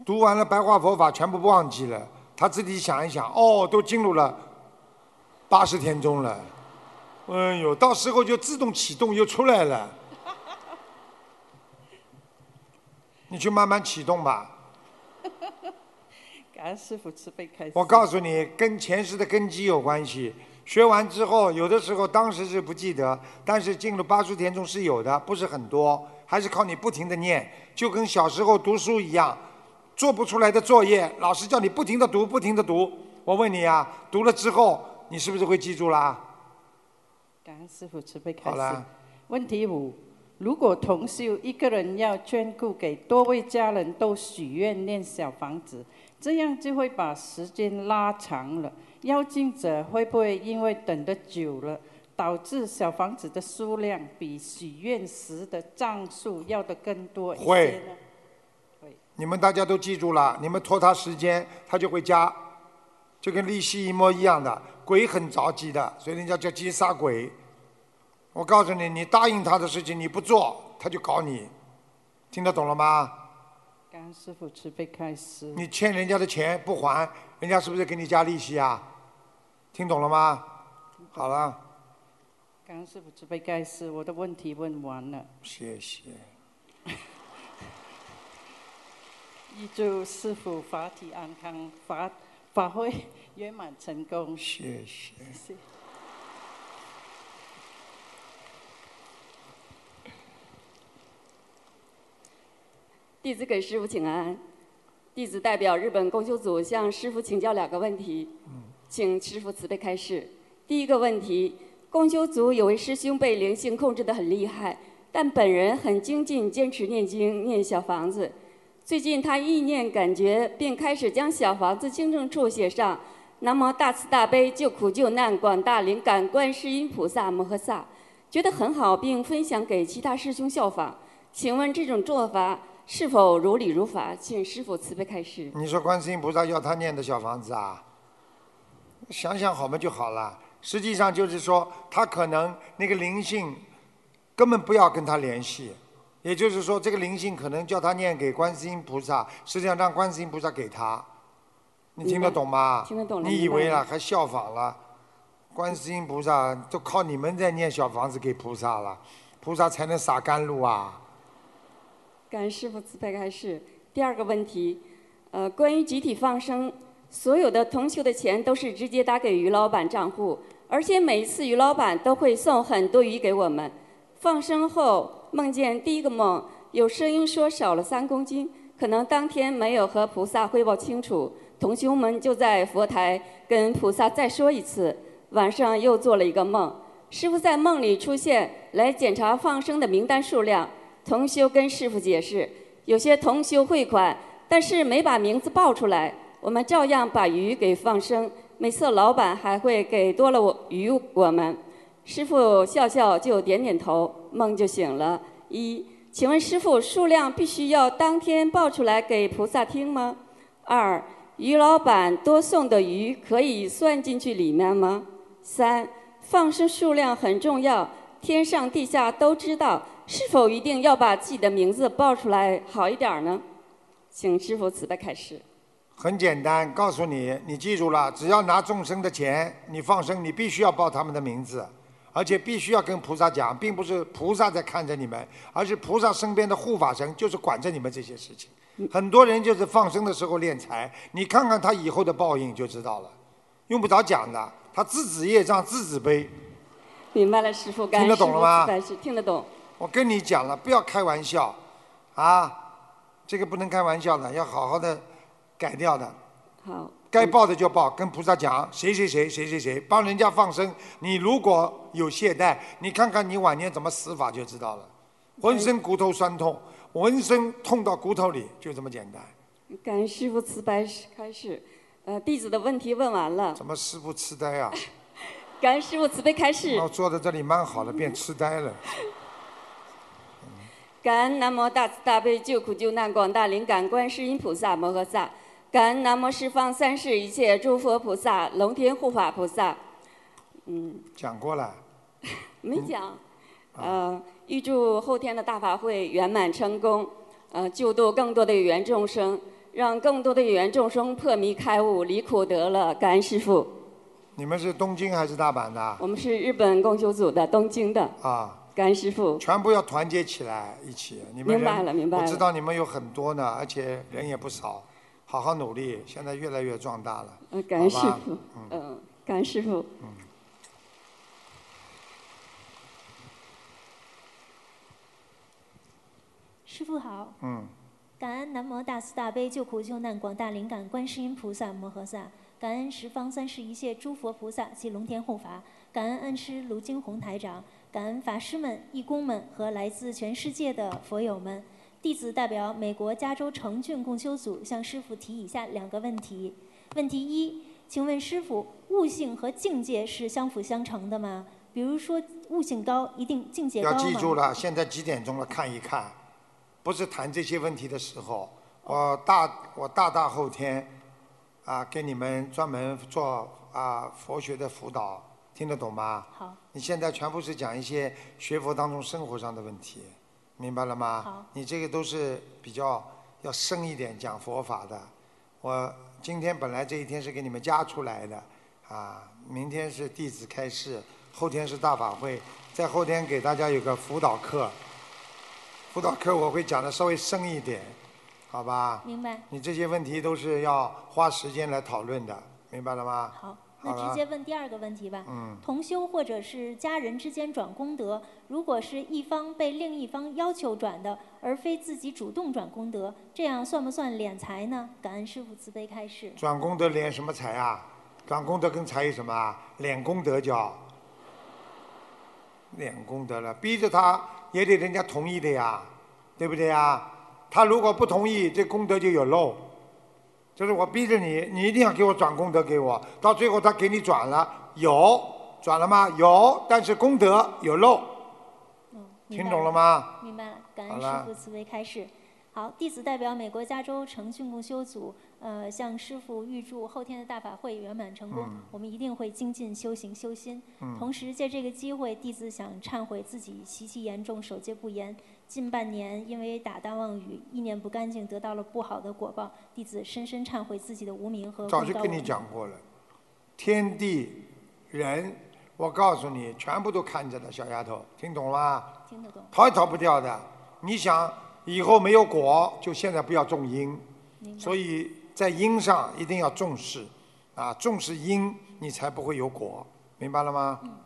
A: 读完了白话佛法，全部忘记了。他自己想一想，哦，都进入了八十天中了。哎呦，到时候就自动启动又出来了。你去慢慢启动吧。
K: 师傅慈悲开
A: 我告诉你，跟前世的根基有关系。学完之后，有的时候当时是不记得，但是进入八十田中是有的，不是很多，还是靠你不停的念，就跟小时候读书一样，做不出来的作业，老师叫你不停的读，不停的读。我问你啊，读了之后，你是不是会记住啦？
K: 师傅慈悲开
A: 始。
K: 问题五：如果同修一个人要眷顾给多位家人都许愿念小房子。这样就会把时间拉长了。邀请者会不会因为等得久了，导致小房子的数量比许愿时的账数要的更多一些呢？会。
A: 会。你们大家都记住了，你们拖他时间，他就会加，就跟利息一模一样的。鬼很着急的，所以人家叫急杀鬼。我告诉你，你答应他的事情你不做，他就搞你。听得懂了吗？
K: 感恩师傅慈悲开示。
A: 你欠人家的钱不还，人家是不是给你加利息啊？听懂了吗？好了。
K: 感恩师傅慈悲开示，我的问题问完了。
A: 谢谢。
K: 预祝师傅法体安康，法法会圆满成功。
A: 谢谢。
L: 弟子给师傅请安。弟子代表日本公修组向师傅请教两个问题，请师傅慈悲开示。第一个问题，公修组有位师兄被灵性控制得很厉害，但本人很精进，坚持念经念小房子。最近他意念感觉，便开始将小房子经正处写上“南无大慈大悲救苦救难广大灵感观世音菩萨摩诃萨”，觉得很好，并分享给其他师兄效仿。请问这种做法？是否如理如法？请师傅慈悲开示。
A: 你说观世音菩萨要他念的小房子啊？想想好嘛就好了。实际上就是说，他可能那个灵性根本不要跟他联系，也就是说，这个灵性可能叫他念给观世音菩萨，实际上让观世音菩萨给他。你听得懂吗？
L: 听得懂。
A: 你以为啊还效仿了？观世音菩萨都靠你们在念小房子给菩萨了，菩萨才能洒甘露啊。
L: 感恩师傅慈悲开示。第二个问题，呃，关于集体放生，所有的同修的钱都是直接打给于老板账户，而且每一次于老板都会送很多鱼给我们。放生后梦见第一个梦，有声音说少了三公斤，可能当天没有和菩萨汇报清楚，同修们就在佛台跟菩萨再说一次。晚上又做了一个梦，师傅在梦里出现，来检查放生的名单数量。同修跟师傅解释，有些同修汇款，但是没把名字报出来，我们照样把鱼给放生。每次老板还会给多了我鱼我们。师傅笑笑就点点头，梦就醒了。一，请问师傅，数量必须要当天报出来给菩萨听吗？二，鱼老板多送的鱼可以算进去里面吗？三，放生数量很重要，天上地下都知道，是否一定要把自己的名字报出来好一点呢？请师傅慈悲开示。
A: 很简单，告诉你，你记住了，只要拿众生的钱，你放生，你必须要报他们的名字，而且必须要跟菩萨讲，并不是菩萨在看着你们，而是菩萨身边的护法神就是管着你们这些事情。很多人就是放生的时候敛财，你看看他以后的报应就知道了，用不着讲的，他自己业障自己背。
L: 明白了，师傅，
A: 听得懂了吗？
L: 听得懂。
A: 我跟你讲了，不要开玩笑，啊，这个不能开玩笑的，要好好的。改掉的，
L: 好，
A: 该报的就报，跟菩萨讲，谁谁谁谁谁谁帮人家放生，你如果有懈怠，你看看你晚年怎么死法就知道了，浑身骨头酸痛，浑身痛到骨头里，就这么简单。
L: 感恩师傅慈悲开示，呃，弟子的问题问完了。
A: 怎么师傅痴呆啊？
L: 感恩师傅慈悲开示。
A: 我坐在这里蛮好的，变痴呆了。
L: 感恩南无大慈大悲救苦救难广大灵感观世音菩萨摩诃萨。感恩南无十方三世一切诸佛菩萨、龙天护法菩萨。
A: 嗯，讲过了。
L: 没讲。呃，预祝后天的大法会圆满成功，呃，救度更多的有缘众生，让更多的有缘众生破迷开悟、离苦得乐。感恩师父。
A: 你们是东京还是大阪的？
L: 我们是日本共修组的，东京的。
A: 啊。
L: 感恩师傅。
A: 全部要团结起来，一起。你们
L: 明白了，明白了。
A: 我知道你们有很多呢，而且人也不少。好好努力，现在越来越壮大了。
L: 嗯，感恩师傅。嗯，感恩师傅。嗯。
M: 师傅好。
A: 嗯。
M: 感恩南无大慈大悲救苦救难广大灵感观世音菩萨摩诃萨，感恩十方三世一切诸佛菩萨及龙天护法，感恩恩师卢金红台长，感恩法师们、义工们和来自全世界的佛友们。弟子代表美国加州成郡共修组向师傅提以下两个问题：问题一，请问师傅，悟性和境界是相辅相成的吗？比如说，悟性高，一定境界高？
A: 要记住了，现在几点钟了？看一看，不是谈这些问题的时候。我大我大大后天，啊，给你们专门做啊佛学的辅导，听得懂吗？
M: 好。
A: 你现在全部是讲一些学佛当中生活上的问题。明白了吗？
M: 好，
A: 你这个都是比较要深一点讲佛法的。我今天本来这一天是给你们加出来的，啊，明天是弟子开示，后天是大法会，在后天给大家有个辅导课。辅导课我会讲的稍微深一点，好吧？
M: 明白。
A: 你这些问题都是要花时间来讨论的，明白了吗？
M: 好。那直接问第二个问题吧。
A: 嗯。
M: 同修或者是家人之间转功德，如果是一方被另一方要求转的，而非自己主动转功德，这样算不算敛财呢？感恩师傅慈悲开示。
A: 转功德敛什么财啊？转功德跟财有什么啊？敛功德叫敛功德了，逼着他也得人家同意的呀，对不对呀？他如果不同意，这功德就有漏。就是我逼着你，你一定要给我转功德给我，到最后他给你转了，有转了吗？有，但是功德有漏。
M: 嗯，
A: 听懂了吗？
M: 明白了，感恩师父慈悲开示。好，弟子代表美国加州诚训共修组，呃，向师傅预祝后天的大法会圆满成功。我们一定会精进修行修心。同时借这个机会，弟子想忏悔自己习气严重，守戒不严。近半年因为打大妄语、意念不干净，得到了不好的果报。弟子深深忏悔自己的无名和
A: 早就跟你讲过了，天地人，我告诉你，全部都看着的，小丫头，听懂了吗？
M: 听得懂。
A: 逃也逃不掉的。你想。以后没有果，就现在不要种因，所以在因上一定要重视，啊，重视因，你才不会有果，明白了吗？
M: 嗯，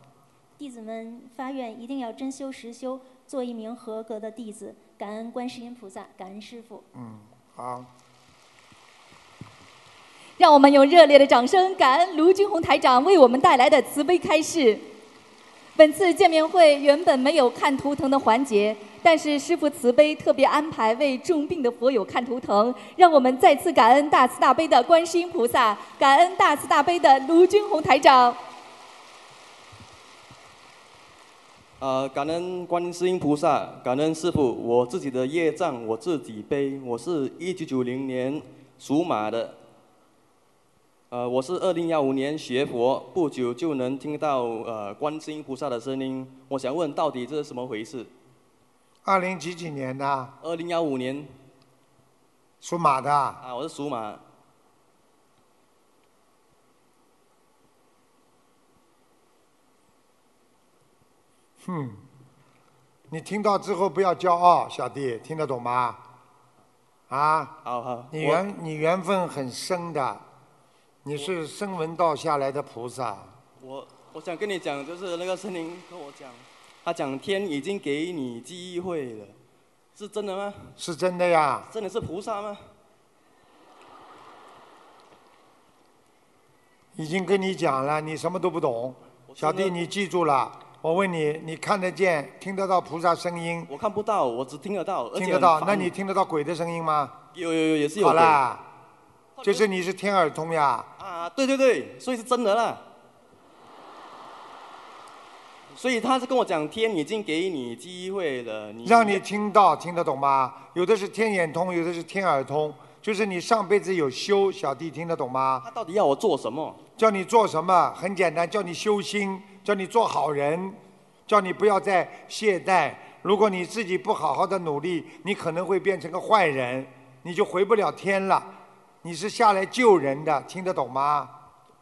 M: 弟子们发愿一定要真修实修，做一名合格的弟子。感恩观世音菩萨，感恩师父。
A: 嗯，好。
H: 让我们用热烈的掌声，感恩卢军红台长为我们带来的慈悲开示。本次见面会原本没有看图腾的环节，但是师父慈悲特别安排为重病的佛友看图腾，让我们再次感恩大慈大悲的观世音菩萨，感恩大慈大悲的卢军红台长。
N: 呃，感恩观世音菩萨，感恩师傅，我自己的业障我自己背。我是一九九零年属马的。呃，我是二零幺五年学佛，不久就能听到呃观世音菩萨的声音。我想问，到底这是什么回事？
A: 二零几几年的？
N: 二零幺五年，
A: 属马的。
N: 啊，我是属马。
A: 哼，你听到之后不要骄傲，小弟，听得懂吗？啊？
N: 好好。
A: 你缘你缘分很深的。你是声闻道下来的菩萨。
N: 我我想跟你讲，就是那个森林跟我讲，他讲天已经给你机会了，是真的吗？
A: 是真的呀。
N: 真的是菩萨吗？
A: 已经跟你讲了，你什么都不懂。小弟，你记住了，我问你，你看得见、听得到菩萨声音？
N: 我看不到，我只听得到。
A: 听得到？那你听得到鬼的声音吗？
N: 有有有，也是有。
A: 好啦，就是你是天耳通呀。
N: 啊，对对对，所以是真的啦。所以他是跟我讲，天已经给你机会了，你
A: 让你听到听得懂吗？有的是天眼通，有的是天耳通，就是你上辈子有修，小弟听得懂吗？
N: 他到底要我做什么？
A: 叫你做什么？很简单，叫你修心，叫你做好人，叫你不要再懈怠。如果你自己不好好的努力，你可能会变成个坏人，你就回不了天了。你是下来救人的，听得懂吗？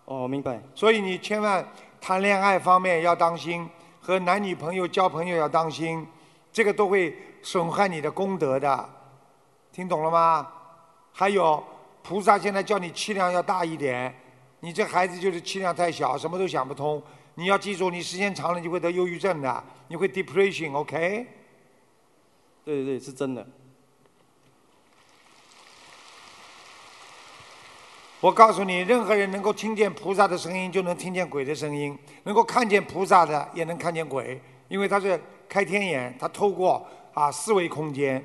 N: 哦，明白。
A: 所以你千万谈恋爱方面要当心，和男女朋友交朋友要当心，这个都会损害你的功德的，听懂了吗？还有，菩萨现在叫你气量要大一点，你这孩子就是气量太小，什么都想不通。你要记住，你时间长了你会得忧郁症的，你会 depression，OK？
N: 对对对，是真的。
A: 我告诉你，任何人能够听见菩萨的声音，就能听见鬼的声音；能够看见菩萨的，也能看见鬼，因为他是开天眼，他透过啊四维空间，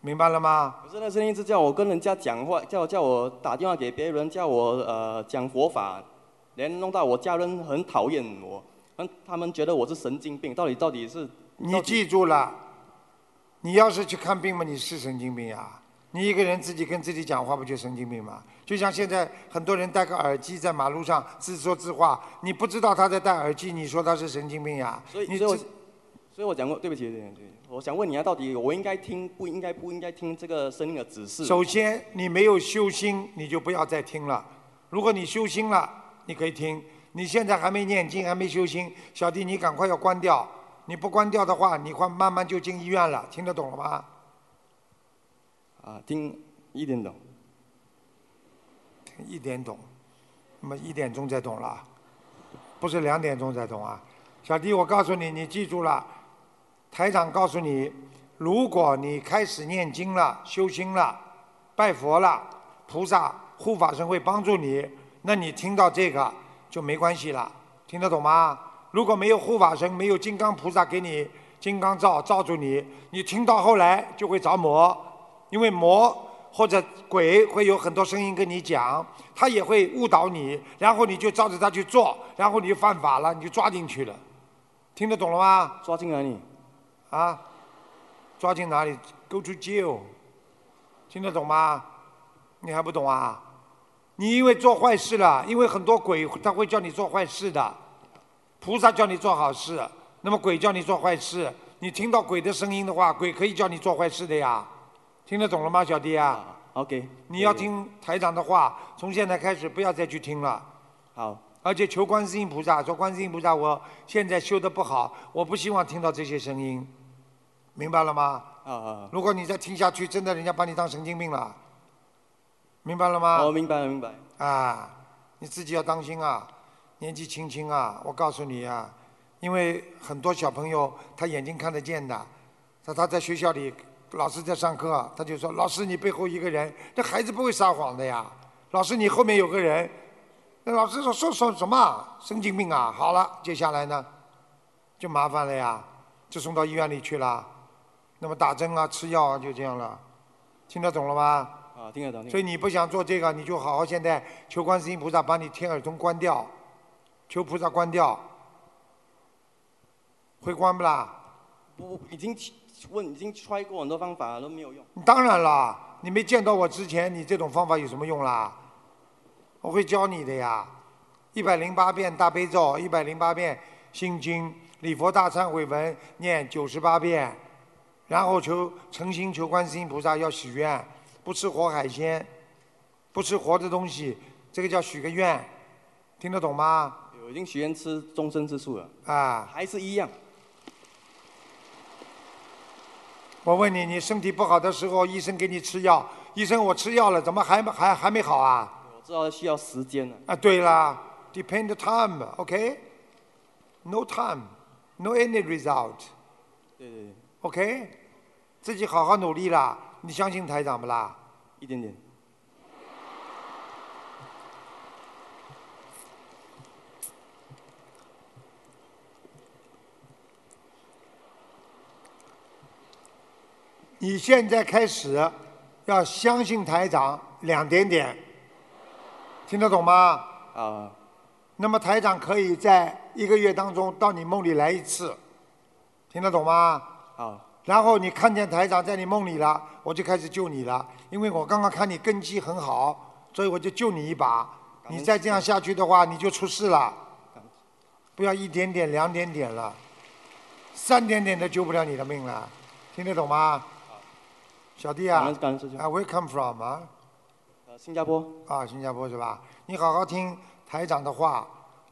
A: 明白了吗？
N: 可是那声音是叫我跟人家讲话，叫叫我打电话给别人，叫我呃讲佛法，连弄到我家人很讨厌我，嗯，他们觉得我是神经病。到底到底是？
A: 你记住了，你要是去看病嘛，你是神经病呀。你一个人自己跟自己讲话，不就神经病吗？就像现在很多人戴个耳机在马路上自说自话，你不知道他在戴耳机，你说他是神经病呀？
N: 所以，所以，所以我讲过，对不起，对不起，我想问你啊，到底我应该听不应该不应该听这个声音的指示？
A: 首先，你没有修心，你就不要再听了。如果你修心了，你可以听。你现在还没念经，还没修心，小弟，你赶快要关掉。你不关掉的话，你会慢慢就进医院了。听得懂了吗？
N: 啊，听一点懂，
A: 听一点懂，那么一点钟才懂了，不是两点钟才懂啊，小弟，我告诉你，你记住了，台长告诉你，如果你开始念经了、修心了、拜佛了，菩萨护法神会帮助你，那你听到这个就没关系了，听得懂吗？如果没有护法神，没有金刚菩萨给你金刚罩罩住你，你听到后来就会着魔。因为魔或者鬼会有很多声音跟你讲，他也会误导你，然后你就照着他去做，然后你就犯法了，你就抓进去了。听得懂了吗？
N: 抓进哪里？
A: 啊？抓进哪里？Go to jail。听得懂吗？你还不懂啊？你因为做坏事了，因为很多鬼他会叫你做坏事的，菩萨叫你做好事，那么鬼叫你做坏事，你听到鬼的声音的话，鬼可以叫你做坏事的呀。听得懂了吗，小弟啊
N: ？OK。
A: 你要听台长的话，从现在开始不要再去听了。
N: 好。
A: 而且求观世音菩萨，说观世音菩萨，我现在修的不好，我不希望听到这些声音，明白了吗？
N: 啊啊。
A: 如果你再听下去，真的人家把你当神经病了，明白了吗？
N: 我明白了，明白。
A: 啊，你自己要当心啊，年纪轻轻啊，我告诉你啊，因为很多小朋友他眼睛看得见的，他他在学校里。老师在上课，他就说：“老师，你背后一个人，这孩子不会撒谎的呀。老师，你后面有个人。那老师说说说什么？神经病啊！好了，接下来呢，就麻烦了呀，就送到医院里去了。那么打针啊，吃药啊，就这样了。听得懂了吗？
N: 啊，听得懂。
A: 所以你不想做这个，你就好好现在求观世音菩萨把你天耳通关掉，求菩萨关掉。会关不啦？
N: 不，已经问，已经 try 过很多方法了都没有用。
A: 当然啦，你没见到我之前，你这种方法有什么用啦？我会教你的呀，一百零八遍大悲咒，一百零八遍心经，礼佛大忏悔文念九十八遍，然后求诚心求观世音菩萨要许愿，不吃活海鲜，不吃活的东西，这个叫许个愿，听得懂吗？
N: 我已经许愿吃终身之素了。
A: 啊。
N: 还是一样。
A: 我问你，你身体不好的时候，医生给你吃药，医生我吃药了，怎么还还还没好啊？
N: 我知道需要时间呢。
A: 啊，对啦，depend time，OK？No time，no any result。
N: 对对对。
A: OK？自己好好努力啦，你相信台长不啦？
N: 一点点。
A: 你现在开始要相信台长两点点。听得懂吗？
N: 啊。
A: 那么台长可以在一个月当中到你梦里来一次，听得懂吗？
N: 啊。
A: 然后你看见台长在你梦里了，我就开始救你了。因为我刚刚看你根基很好，所以我就救你一把。你再这样下去的话，你就出事了。不要一点点、两点点了，三点点都救不了你的命了。听得懂吗？小弟啊。啊，Where come from 啊？
N: 新加坡
A: 啊，新加坡是吧？你好好听台长的话，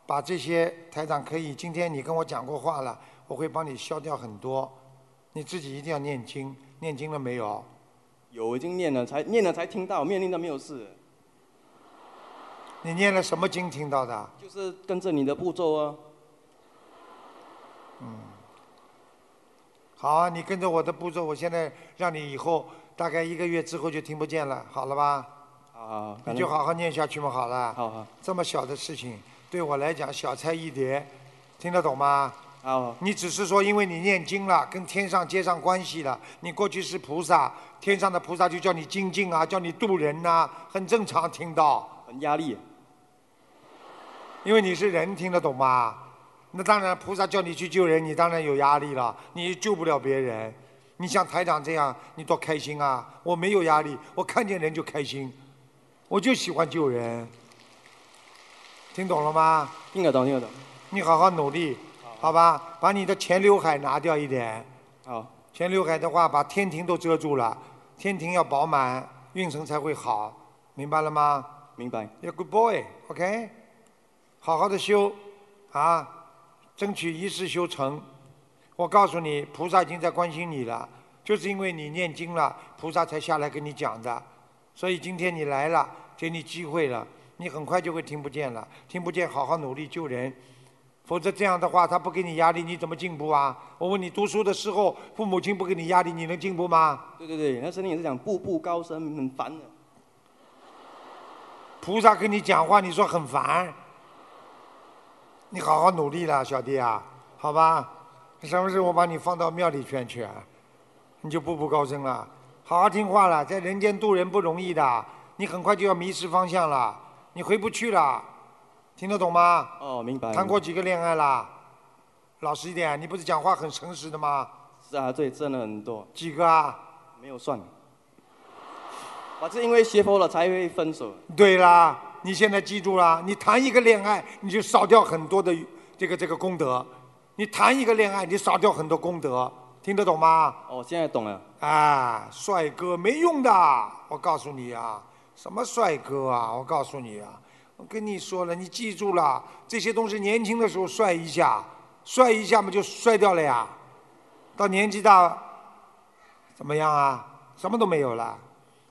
A: 把这些台长可以。今天你跟我讲过话了，我会帮你消掉很多。你自己一定要念经，念经了没有？
N: 有，已经念了，才念了才听到，念念的没有事。
A: 你念了什么经听到的？
N: 就是跟着你的步骤啊。
A: 嗯。好啊，你跟着我的步骤，我现在让你以后大概一个月之后就听不见了，好了吧？
N: 啊，
A: 你就好好念下去嘛，好了。
N: 好好。
A: 这么小的事情，对我来讲小菜一碟，听得懂吗？
N: 好。
A: 你只是说因为你念经了，跟天上接上关系了。你过去是菩萨，天上的菩萨就叫你精进啊，叫你渡人呐，很正常，听到。
N: 很压力。
A: 因为你是人，听得懂吗？那当然，菩萨叫你去救人，你当然有压力了，你救不了别人。你像台长这样，你多开心啊！我没有压力，我看见人就开心。我就喜欢救人，听懂了吗？
N: 听得懂，听得懂。
A: 你好好努力，好吧？把你的前刘海拿掉一点。
N: 好。
A: 前刘海的话，把天庭都遮住了，天庭要饱满，运程才会好，明白了吗？
N: 明白。
A: You're good boy，OK？好好的修，啊，争取一世修成。我告诉你，菩萨已经在关心你了，就是因为你念经了，菩萨才下来跟你讲的。所以今天你来了，给你机会了，你很快就会听不见了。听不见，好好努力救人，否则这样的话，他不给你压力，你怎么进步啊？我问你，读书的时候，父母亲不给你压力，你能进步吗？
N: 对对对，那声音也是讲步步高升，很烦的。
A: 菩萨跟你讲话，你说很烦，你好好努力了，小弟啊，好吧？什么时候我把你放到庙里圈去啊？你就步步高升了。好好听话了，在人间渡人不容易的，你很快就要迷失方向了，你回不去了，听得懂吗？
N: 哦，明白。
A: 谈过几个恋爱啦？老实一点，你不是讲话很诚实的吗？
N: 是啊，对，真的很多。
A: 几个啊？
N: 没有算。我是因为学佛了才会分手。
A: 对啦，你现在记住啦，你谈一个恋爱，你就少掉很多的这个这个功德；你谈一个恋爱，你少掉很多功德。听得懂吗？
N: 哦，现在懂了。
A: 啊，帅哥没用的，我告诉你啊，什么帅哥啊？我告诉你啊，我跟你说了，你记住了，这些东西年轻的时候摔一下，摔一下嘛就摔掉了呀。到年纪大，怎么样啊？什么都没有了。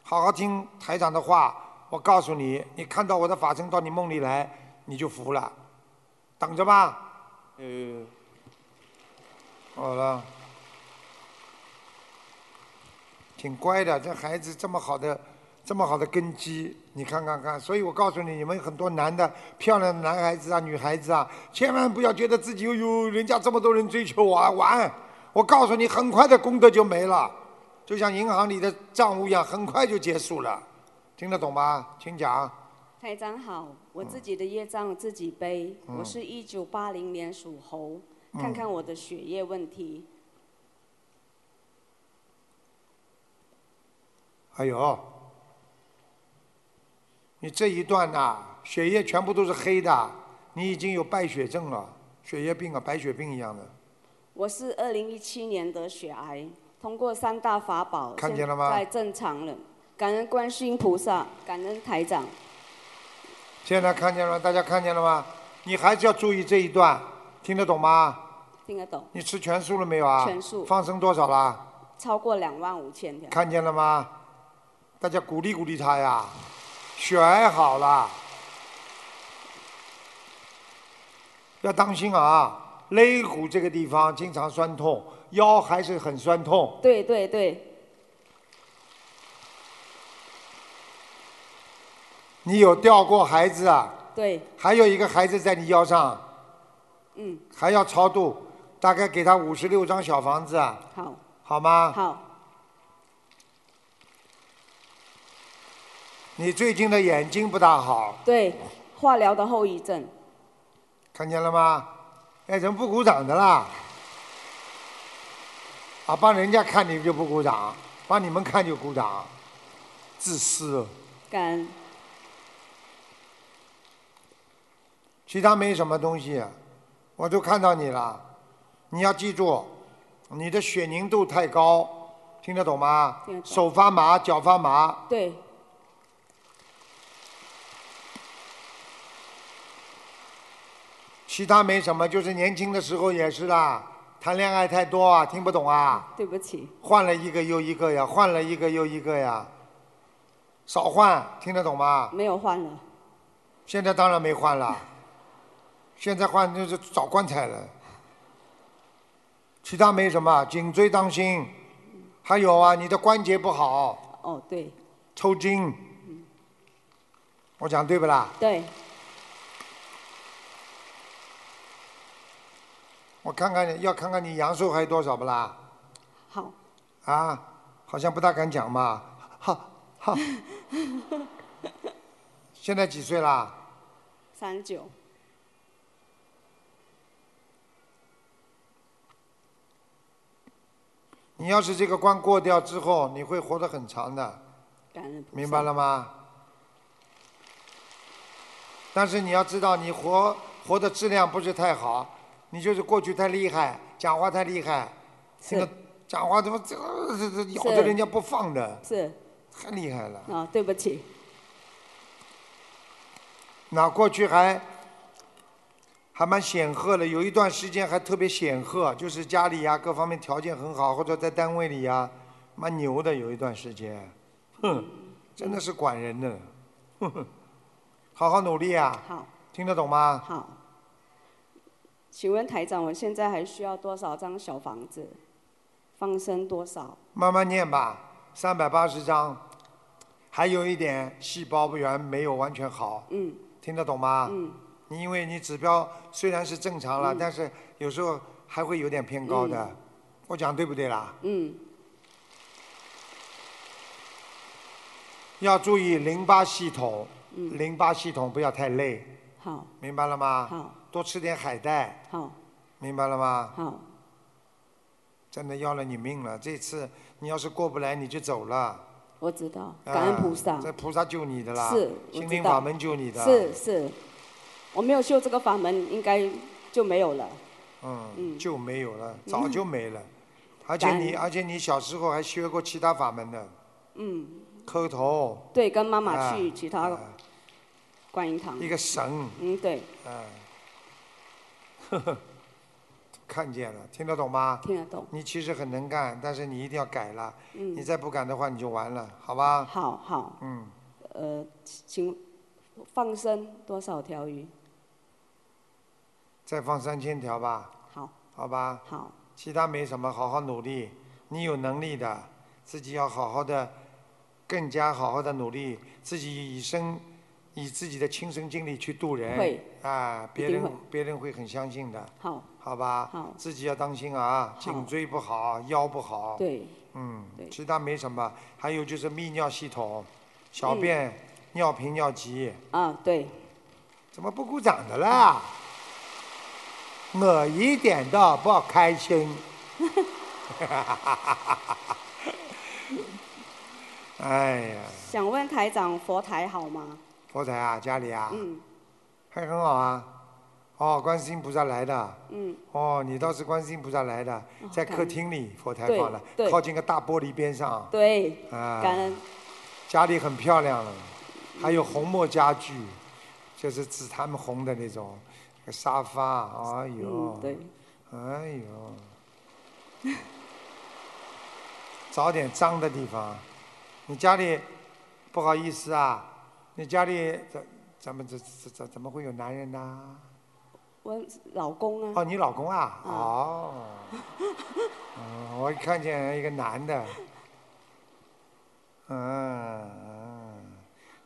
A: 好好听台长的话，我告诉你，你看到我的法身到你梦里来，你就服了。等着吧。
N: 呃。
A: 好了。挺乖的，这孩子这么好的，这么好的根基，你看看看。所以我告诉你，你们很多男的漂亮的男孩子啊、女孩子啊，千万不要觉得自己哟，人家这么多人追求我啊，完。我告诉你，很快的功德就没了，就像银行里的账务一样，很快就结束了。听得懂吗？请讲。
L: 台长好，我自己的业障自己背。
A: 嗯
L: 我是一九八零年属猴，看看我的血液问题。
A: 还有，你这一段呐、血液全部都是黑的，你已经有败血症了，血液病啊，白血病一样的。
L: 我是二零一七年得血癌，通过三大法宝，
A: 看见了吗
L: 现在正常了。感恩观世音菩萨，感恩台长。
A: 现在看见了吗？大家看见了吗？你还是要注意这一段，听得懂吗？
L: 听得懂？
A: 你吃全素了没有啊？
L: 全素
A: 放生多少啦？
L: 超过两万五千条。
A: 看见了吗？大家鼓励鼓励他呀，血癌好了，要当心啊！肋骨这个地方经常酸痛，腰还是很酸痛。
L: 对对对，
A: 你有掉过孩子啊？
L: 对，
A: 还有一个孩子在你腰上，
L: 嗯，
A: 还要超度，大概给他五十六张小房子啊，
L: 好，
A: 好吗？
L: 好，
A: 你最近的眼睛不大好，
L: 对，化疗的后遗症。
A: 看见了吗？哎，怎么不鼓掌的啦？啊，帮人家看你们就不鼓掌，帮你们看就鼓掌，自私哦。
L: 感恩。
A: 其他没什么东西，我都看到你了。你要记住，你的血凝度太高，听得懂吗？
L: 听懂
A: 手发麻，脚发麻，
L: 对，
A: 其他没什么，就是年轻的时候也是啦，谈恋爱太多啊，听不懂啊，
L: 对不起，
A: 换了一个又一个呀，换了一个又一个呀，少换，听得懂吗？
L: 没有换了。
A: 现在当然没换了，现在换就是找棺材了。其他没什么，颈椎当心，还有啊，你的关节不好，
L: 哦，对
A: 抽筋。我讲对不啦？
L: 对，
A: 我看看你要看看你阳寿还有多少不啦？
L: 好。
A: 啊，好像不大敢讲嘛。哈哈，现在几岁啦？
L: 三十九，
A: 你要是这个关过掉之后，你会活得很长的，
L: 感恩。
A: 明白了吗？但是你要知道，你活活的质量不是太好，你就是过去太厉害，讲话太厉害，这个讲话怎么这这这咬着人家不放的，
L: 是。
A: 太厉害了。
L: 啊，对不起，
A: 那过去还还蛮显赫的，有一段时间还特别显赫，就是家里呀、各方面条件很好，或者在单位里呀、蛮牛的，有一段时间，哼，真的是管人的，哼哼，好好努力啊，
L: 好，
A: 听得懂吗？
L: 好。请问台长，我现在还需要多少张小房子？放生多少？
A: 慢慢念吧，三百八十张，还有一点细胞源没有完全好，
L: 嗯，
A: 听得懂吗？
L: 嗯，
A: 你因为你指标虽然是正常了，但是有时候还会有点偏高的，我讲对不对啦？
L: 嗯，
A: 要注意淋巴系统，
L: 嗯。
A: 淋巴系统不要太累，
L: 好，
A: 明白了吗？
L: 好，
A: 多吃点海带，
L: 好，
A: 明白了吗？
L: 好，
A: 真的要了你命了，这次你要是过不来你就走了。
L: 我知道，感恩菩萨。
A: 啊这菩萨救你的啦，
L: 是，
A: 心灵法门救你的。
L: 是是，我没有修这个法门，应该就没有了。
A: 嗯，就没有了，早就没了。而且你，而且你小时候还学过其他法门的，
L: 嗯，
A: 磕头。
L: 对，跟妈妈
A: 啊
L: 去其他观音堂。
A: 一个神。
L: 嗯，对，
A: 嗯，呵呵，看见了，听得懂吗？
L: 听得懂。
A: 你其实很能干，但是你一定要改了。
L: 嗯
A: 你再不改的话，你就完了，好吧？
L: 好好。
A: 嗯，
L: 呃，请放生多少条鱼？
A: 再放三千条吧。
L: 好。
A: 好吧。好其他没什么，好好努力。你有能力的，自己要好好的更加好好的努力，自己以身以自己的亲身经历去度人，
L: 会
A: 啊，别人别人会很相信的，
L: 好，
A: 好吧？
L: 好。
A: 自己要当心啊，颈椎不好，腰不好，
L: 对，
A: 嗯
L: 对，
A: 其他没什么，还有就是泌尿系统，小
L: 嗯
A: 便、尿频、尿急，
L: 啊，对，
A: 怎么不鼓掌的啦？我一点都不开心。哎呀，
L: 想问台长佛台好吗？
A: 佛台啊，家里啊，
L: 嗯
A: 还很好啊。哦，观世音菩萨来的。
L: 嗯，
A: 哦，你倒是观世音菩萨来的，在客厅里佛台
L: 对
A: 放了，靠近个大玻璃边上。
L: 对，
A: 啊，
L: 感恩。
A: 家里很漂亮了，还有红木家具，就是紫檀红的那种沙发，哎呦，
L: 嗯，对，
A: 哎呦，找点脏的地方。你家里不好意思啊，你家里怎怎么怎怎怎怎么会有男人呢？
L: 我老公啊。
A: 哦，你老公啊？哦，嗯，我看见一个男的，嗯嗯，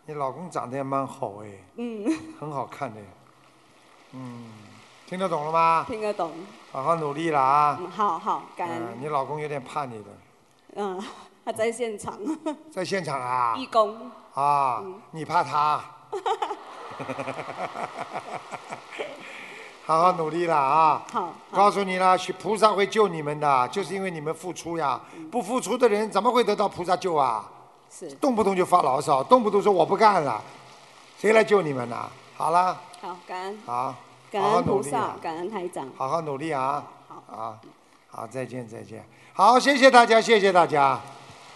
A: 你老公长得也蛮好哎，
L: 嗯，
A: 很好看的，嗯，听得懂了吗？
L: 听得懂。
A: 好好努力了啊！
L: 嗯，好好，感
A: 嗯，
L: 恩。
A: 你老公有点怕你的，
L: 嗯，他在现场。
A: 在现场啊？
L: 义工。
A: 啊，你怕他？好好努力了啊！
L: 好，
A: 告诉你了，许菩萨会救你们的，就是因为你们付出呀。不付出的人怎么会得到菩萨救啊？
L: 是。
A: 动不动就发牢骚，动不动说我不干了，谁来救你们呢？好了，
L: 好，感恩。
A: 好，
L: 感恩菩萨
A: 啊，
L: 感恩台长。
A: 好好努力啊！好，好，再见，再见。好，谢谢大家，谢谢大家，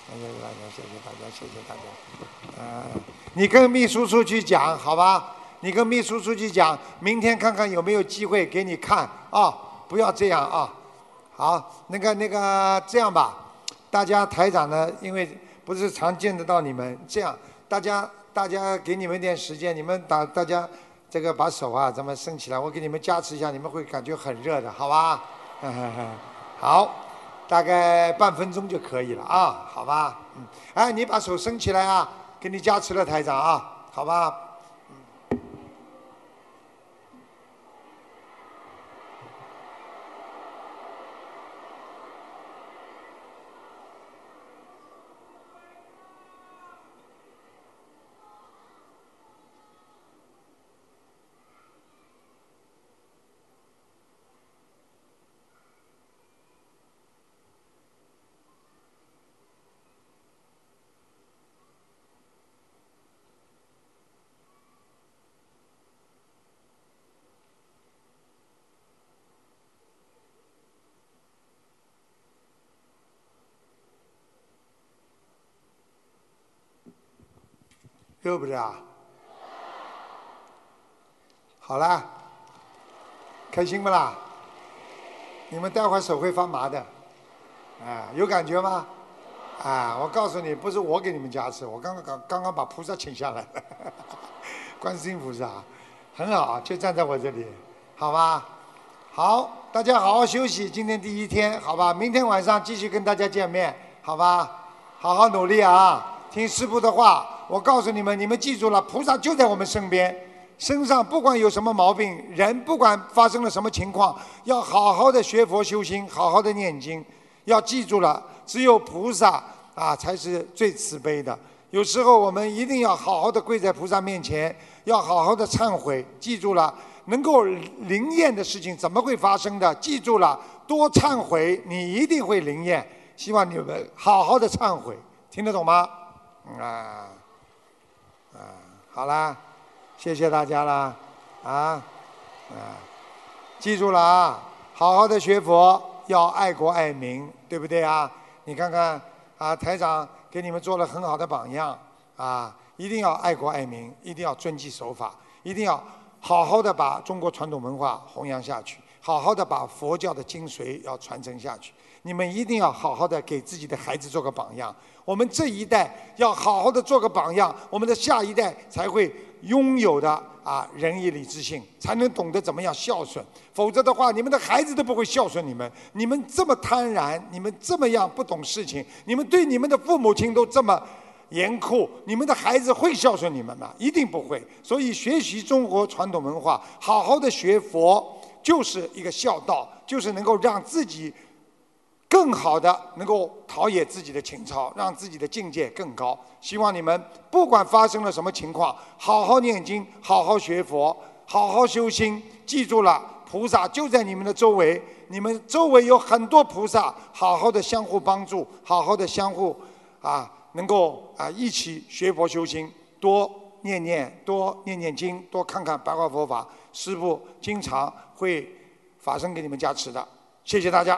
A: 谢谢大家，谢谢大家，谢谢大家。嗯，你跟秘书处去讲，好吧？你跟秘书处去讲，明天看看有没有机会给你看啊！不要这样啊！好，那个那个这样吧，大家台长呢，因为不是常见得到你们，这样大家大家给你们点时间，你们打大家这个把手啊咱们伸起来，我给你们加持一下，你们会感觉很热的，好吧？好，大概半分钟就可以了啊，好吧？嗯，哎，你把手伸起来啊，给你加持了台长啊，好吧？热不热啊？好啦，开心不啦？你们待会儿手会发麻的，啊，有感觉吗？啊，我告诉你，不是我给你们加持，我刚刚刚刚刚把菩萨请下来了，观世音菩萨，很好，就站在我这里，好吧？好，大家好好休息，今天第一天，好吧？明天晚上继续跟大家见面，好吧？好好努力啊，听师傅的话。我告诉你们，你们记住了，菩萨就在我们身边，身上不管有什么毛病，人不管发生了什么情况，要好好的学佛修心，好好的念经。要记住了，只有菩萨啊才是最慈悲的。有时候我们一定要好好的跪在菩萨面前，要好好的忏悔。记住了，能够灵验的事情怎么会发生的？记住了，多忏悔，你一定会灵验。希望你们好好的忏悔，听得懂吗？啊。啊，好啦，谢谢大家啦，啊，啊，记住了啊，好好的学佛，要爱国爱民，对不对啊？你看看啊，台长给你们做了很好的榜样啊，一定要爱国爱民，一定要遵纪守法，一定要好好的把中国传统文化弘扬下去，好好的把佛教的精髓要传承下去。你们一定要好好的给自己的孩子做个榜样。我们这一代要好好的做个榜样，我们的下一代才会拥有的啊仁义礼智信，才能懂得怎么样孝顺。否则的话，你们的孩子都不会孝顺你们。你们这么贪婪，你们这么样不懂事情，你们对你们的父母亲都这么严酷，你们的孩子会孝顺你们吗？一定不会。所以学习中国传统文化，好好的学佛，就是一个孝道，就是能够让自己更好的能够陶冶自己的情操，让自己的境界更高。希望你们不管发生了什么情况，好好念经，好好学佛，好好修心。记住了，菩萨就在你们的周围，你们周围有很多菩萨，好好的相互帮助，好好的相互啊。能够啊一起学佛修心，多念念多念念经，多看看白话佛法，师父经常会法身给你们加持的。谢谢大家。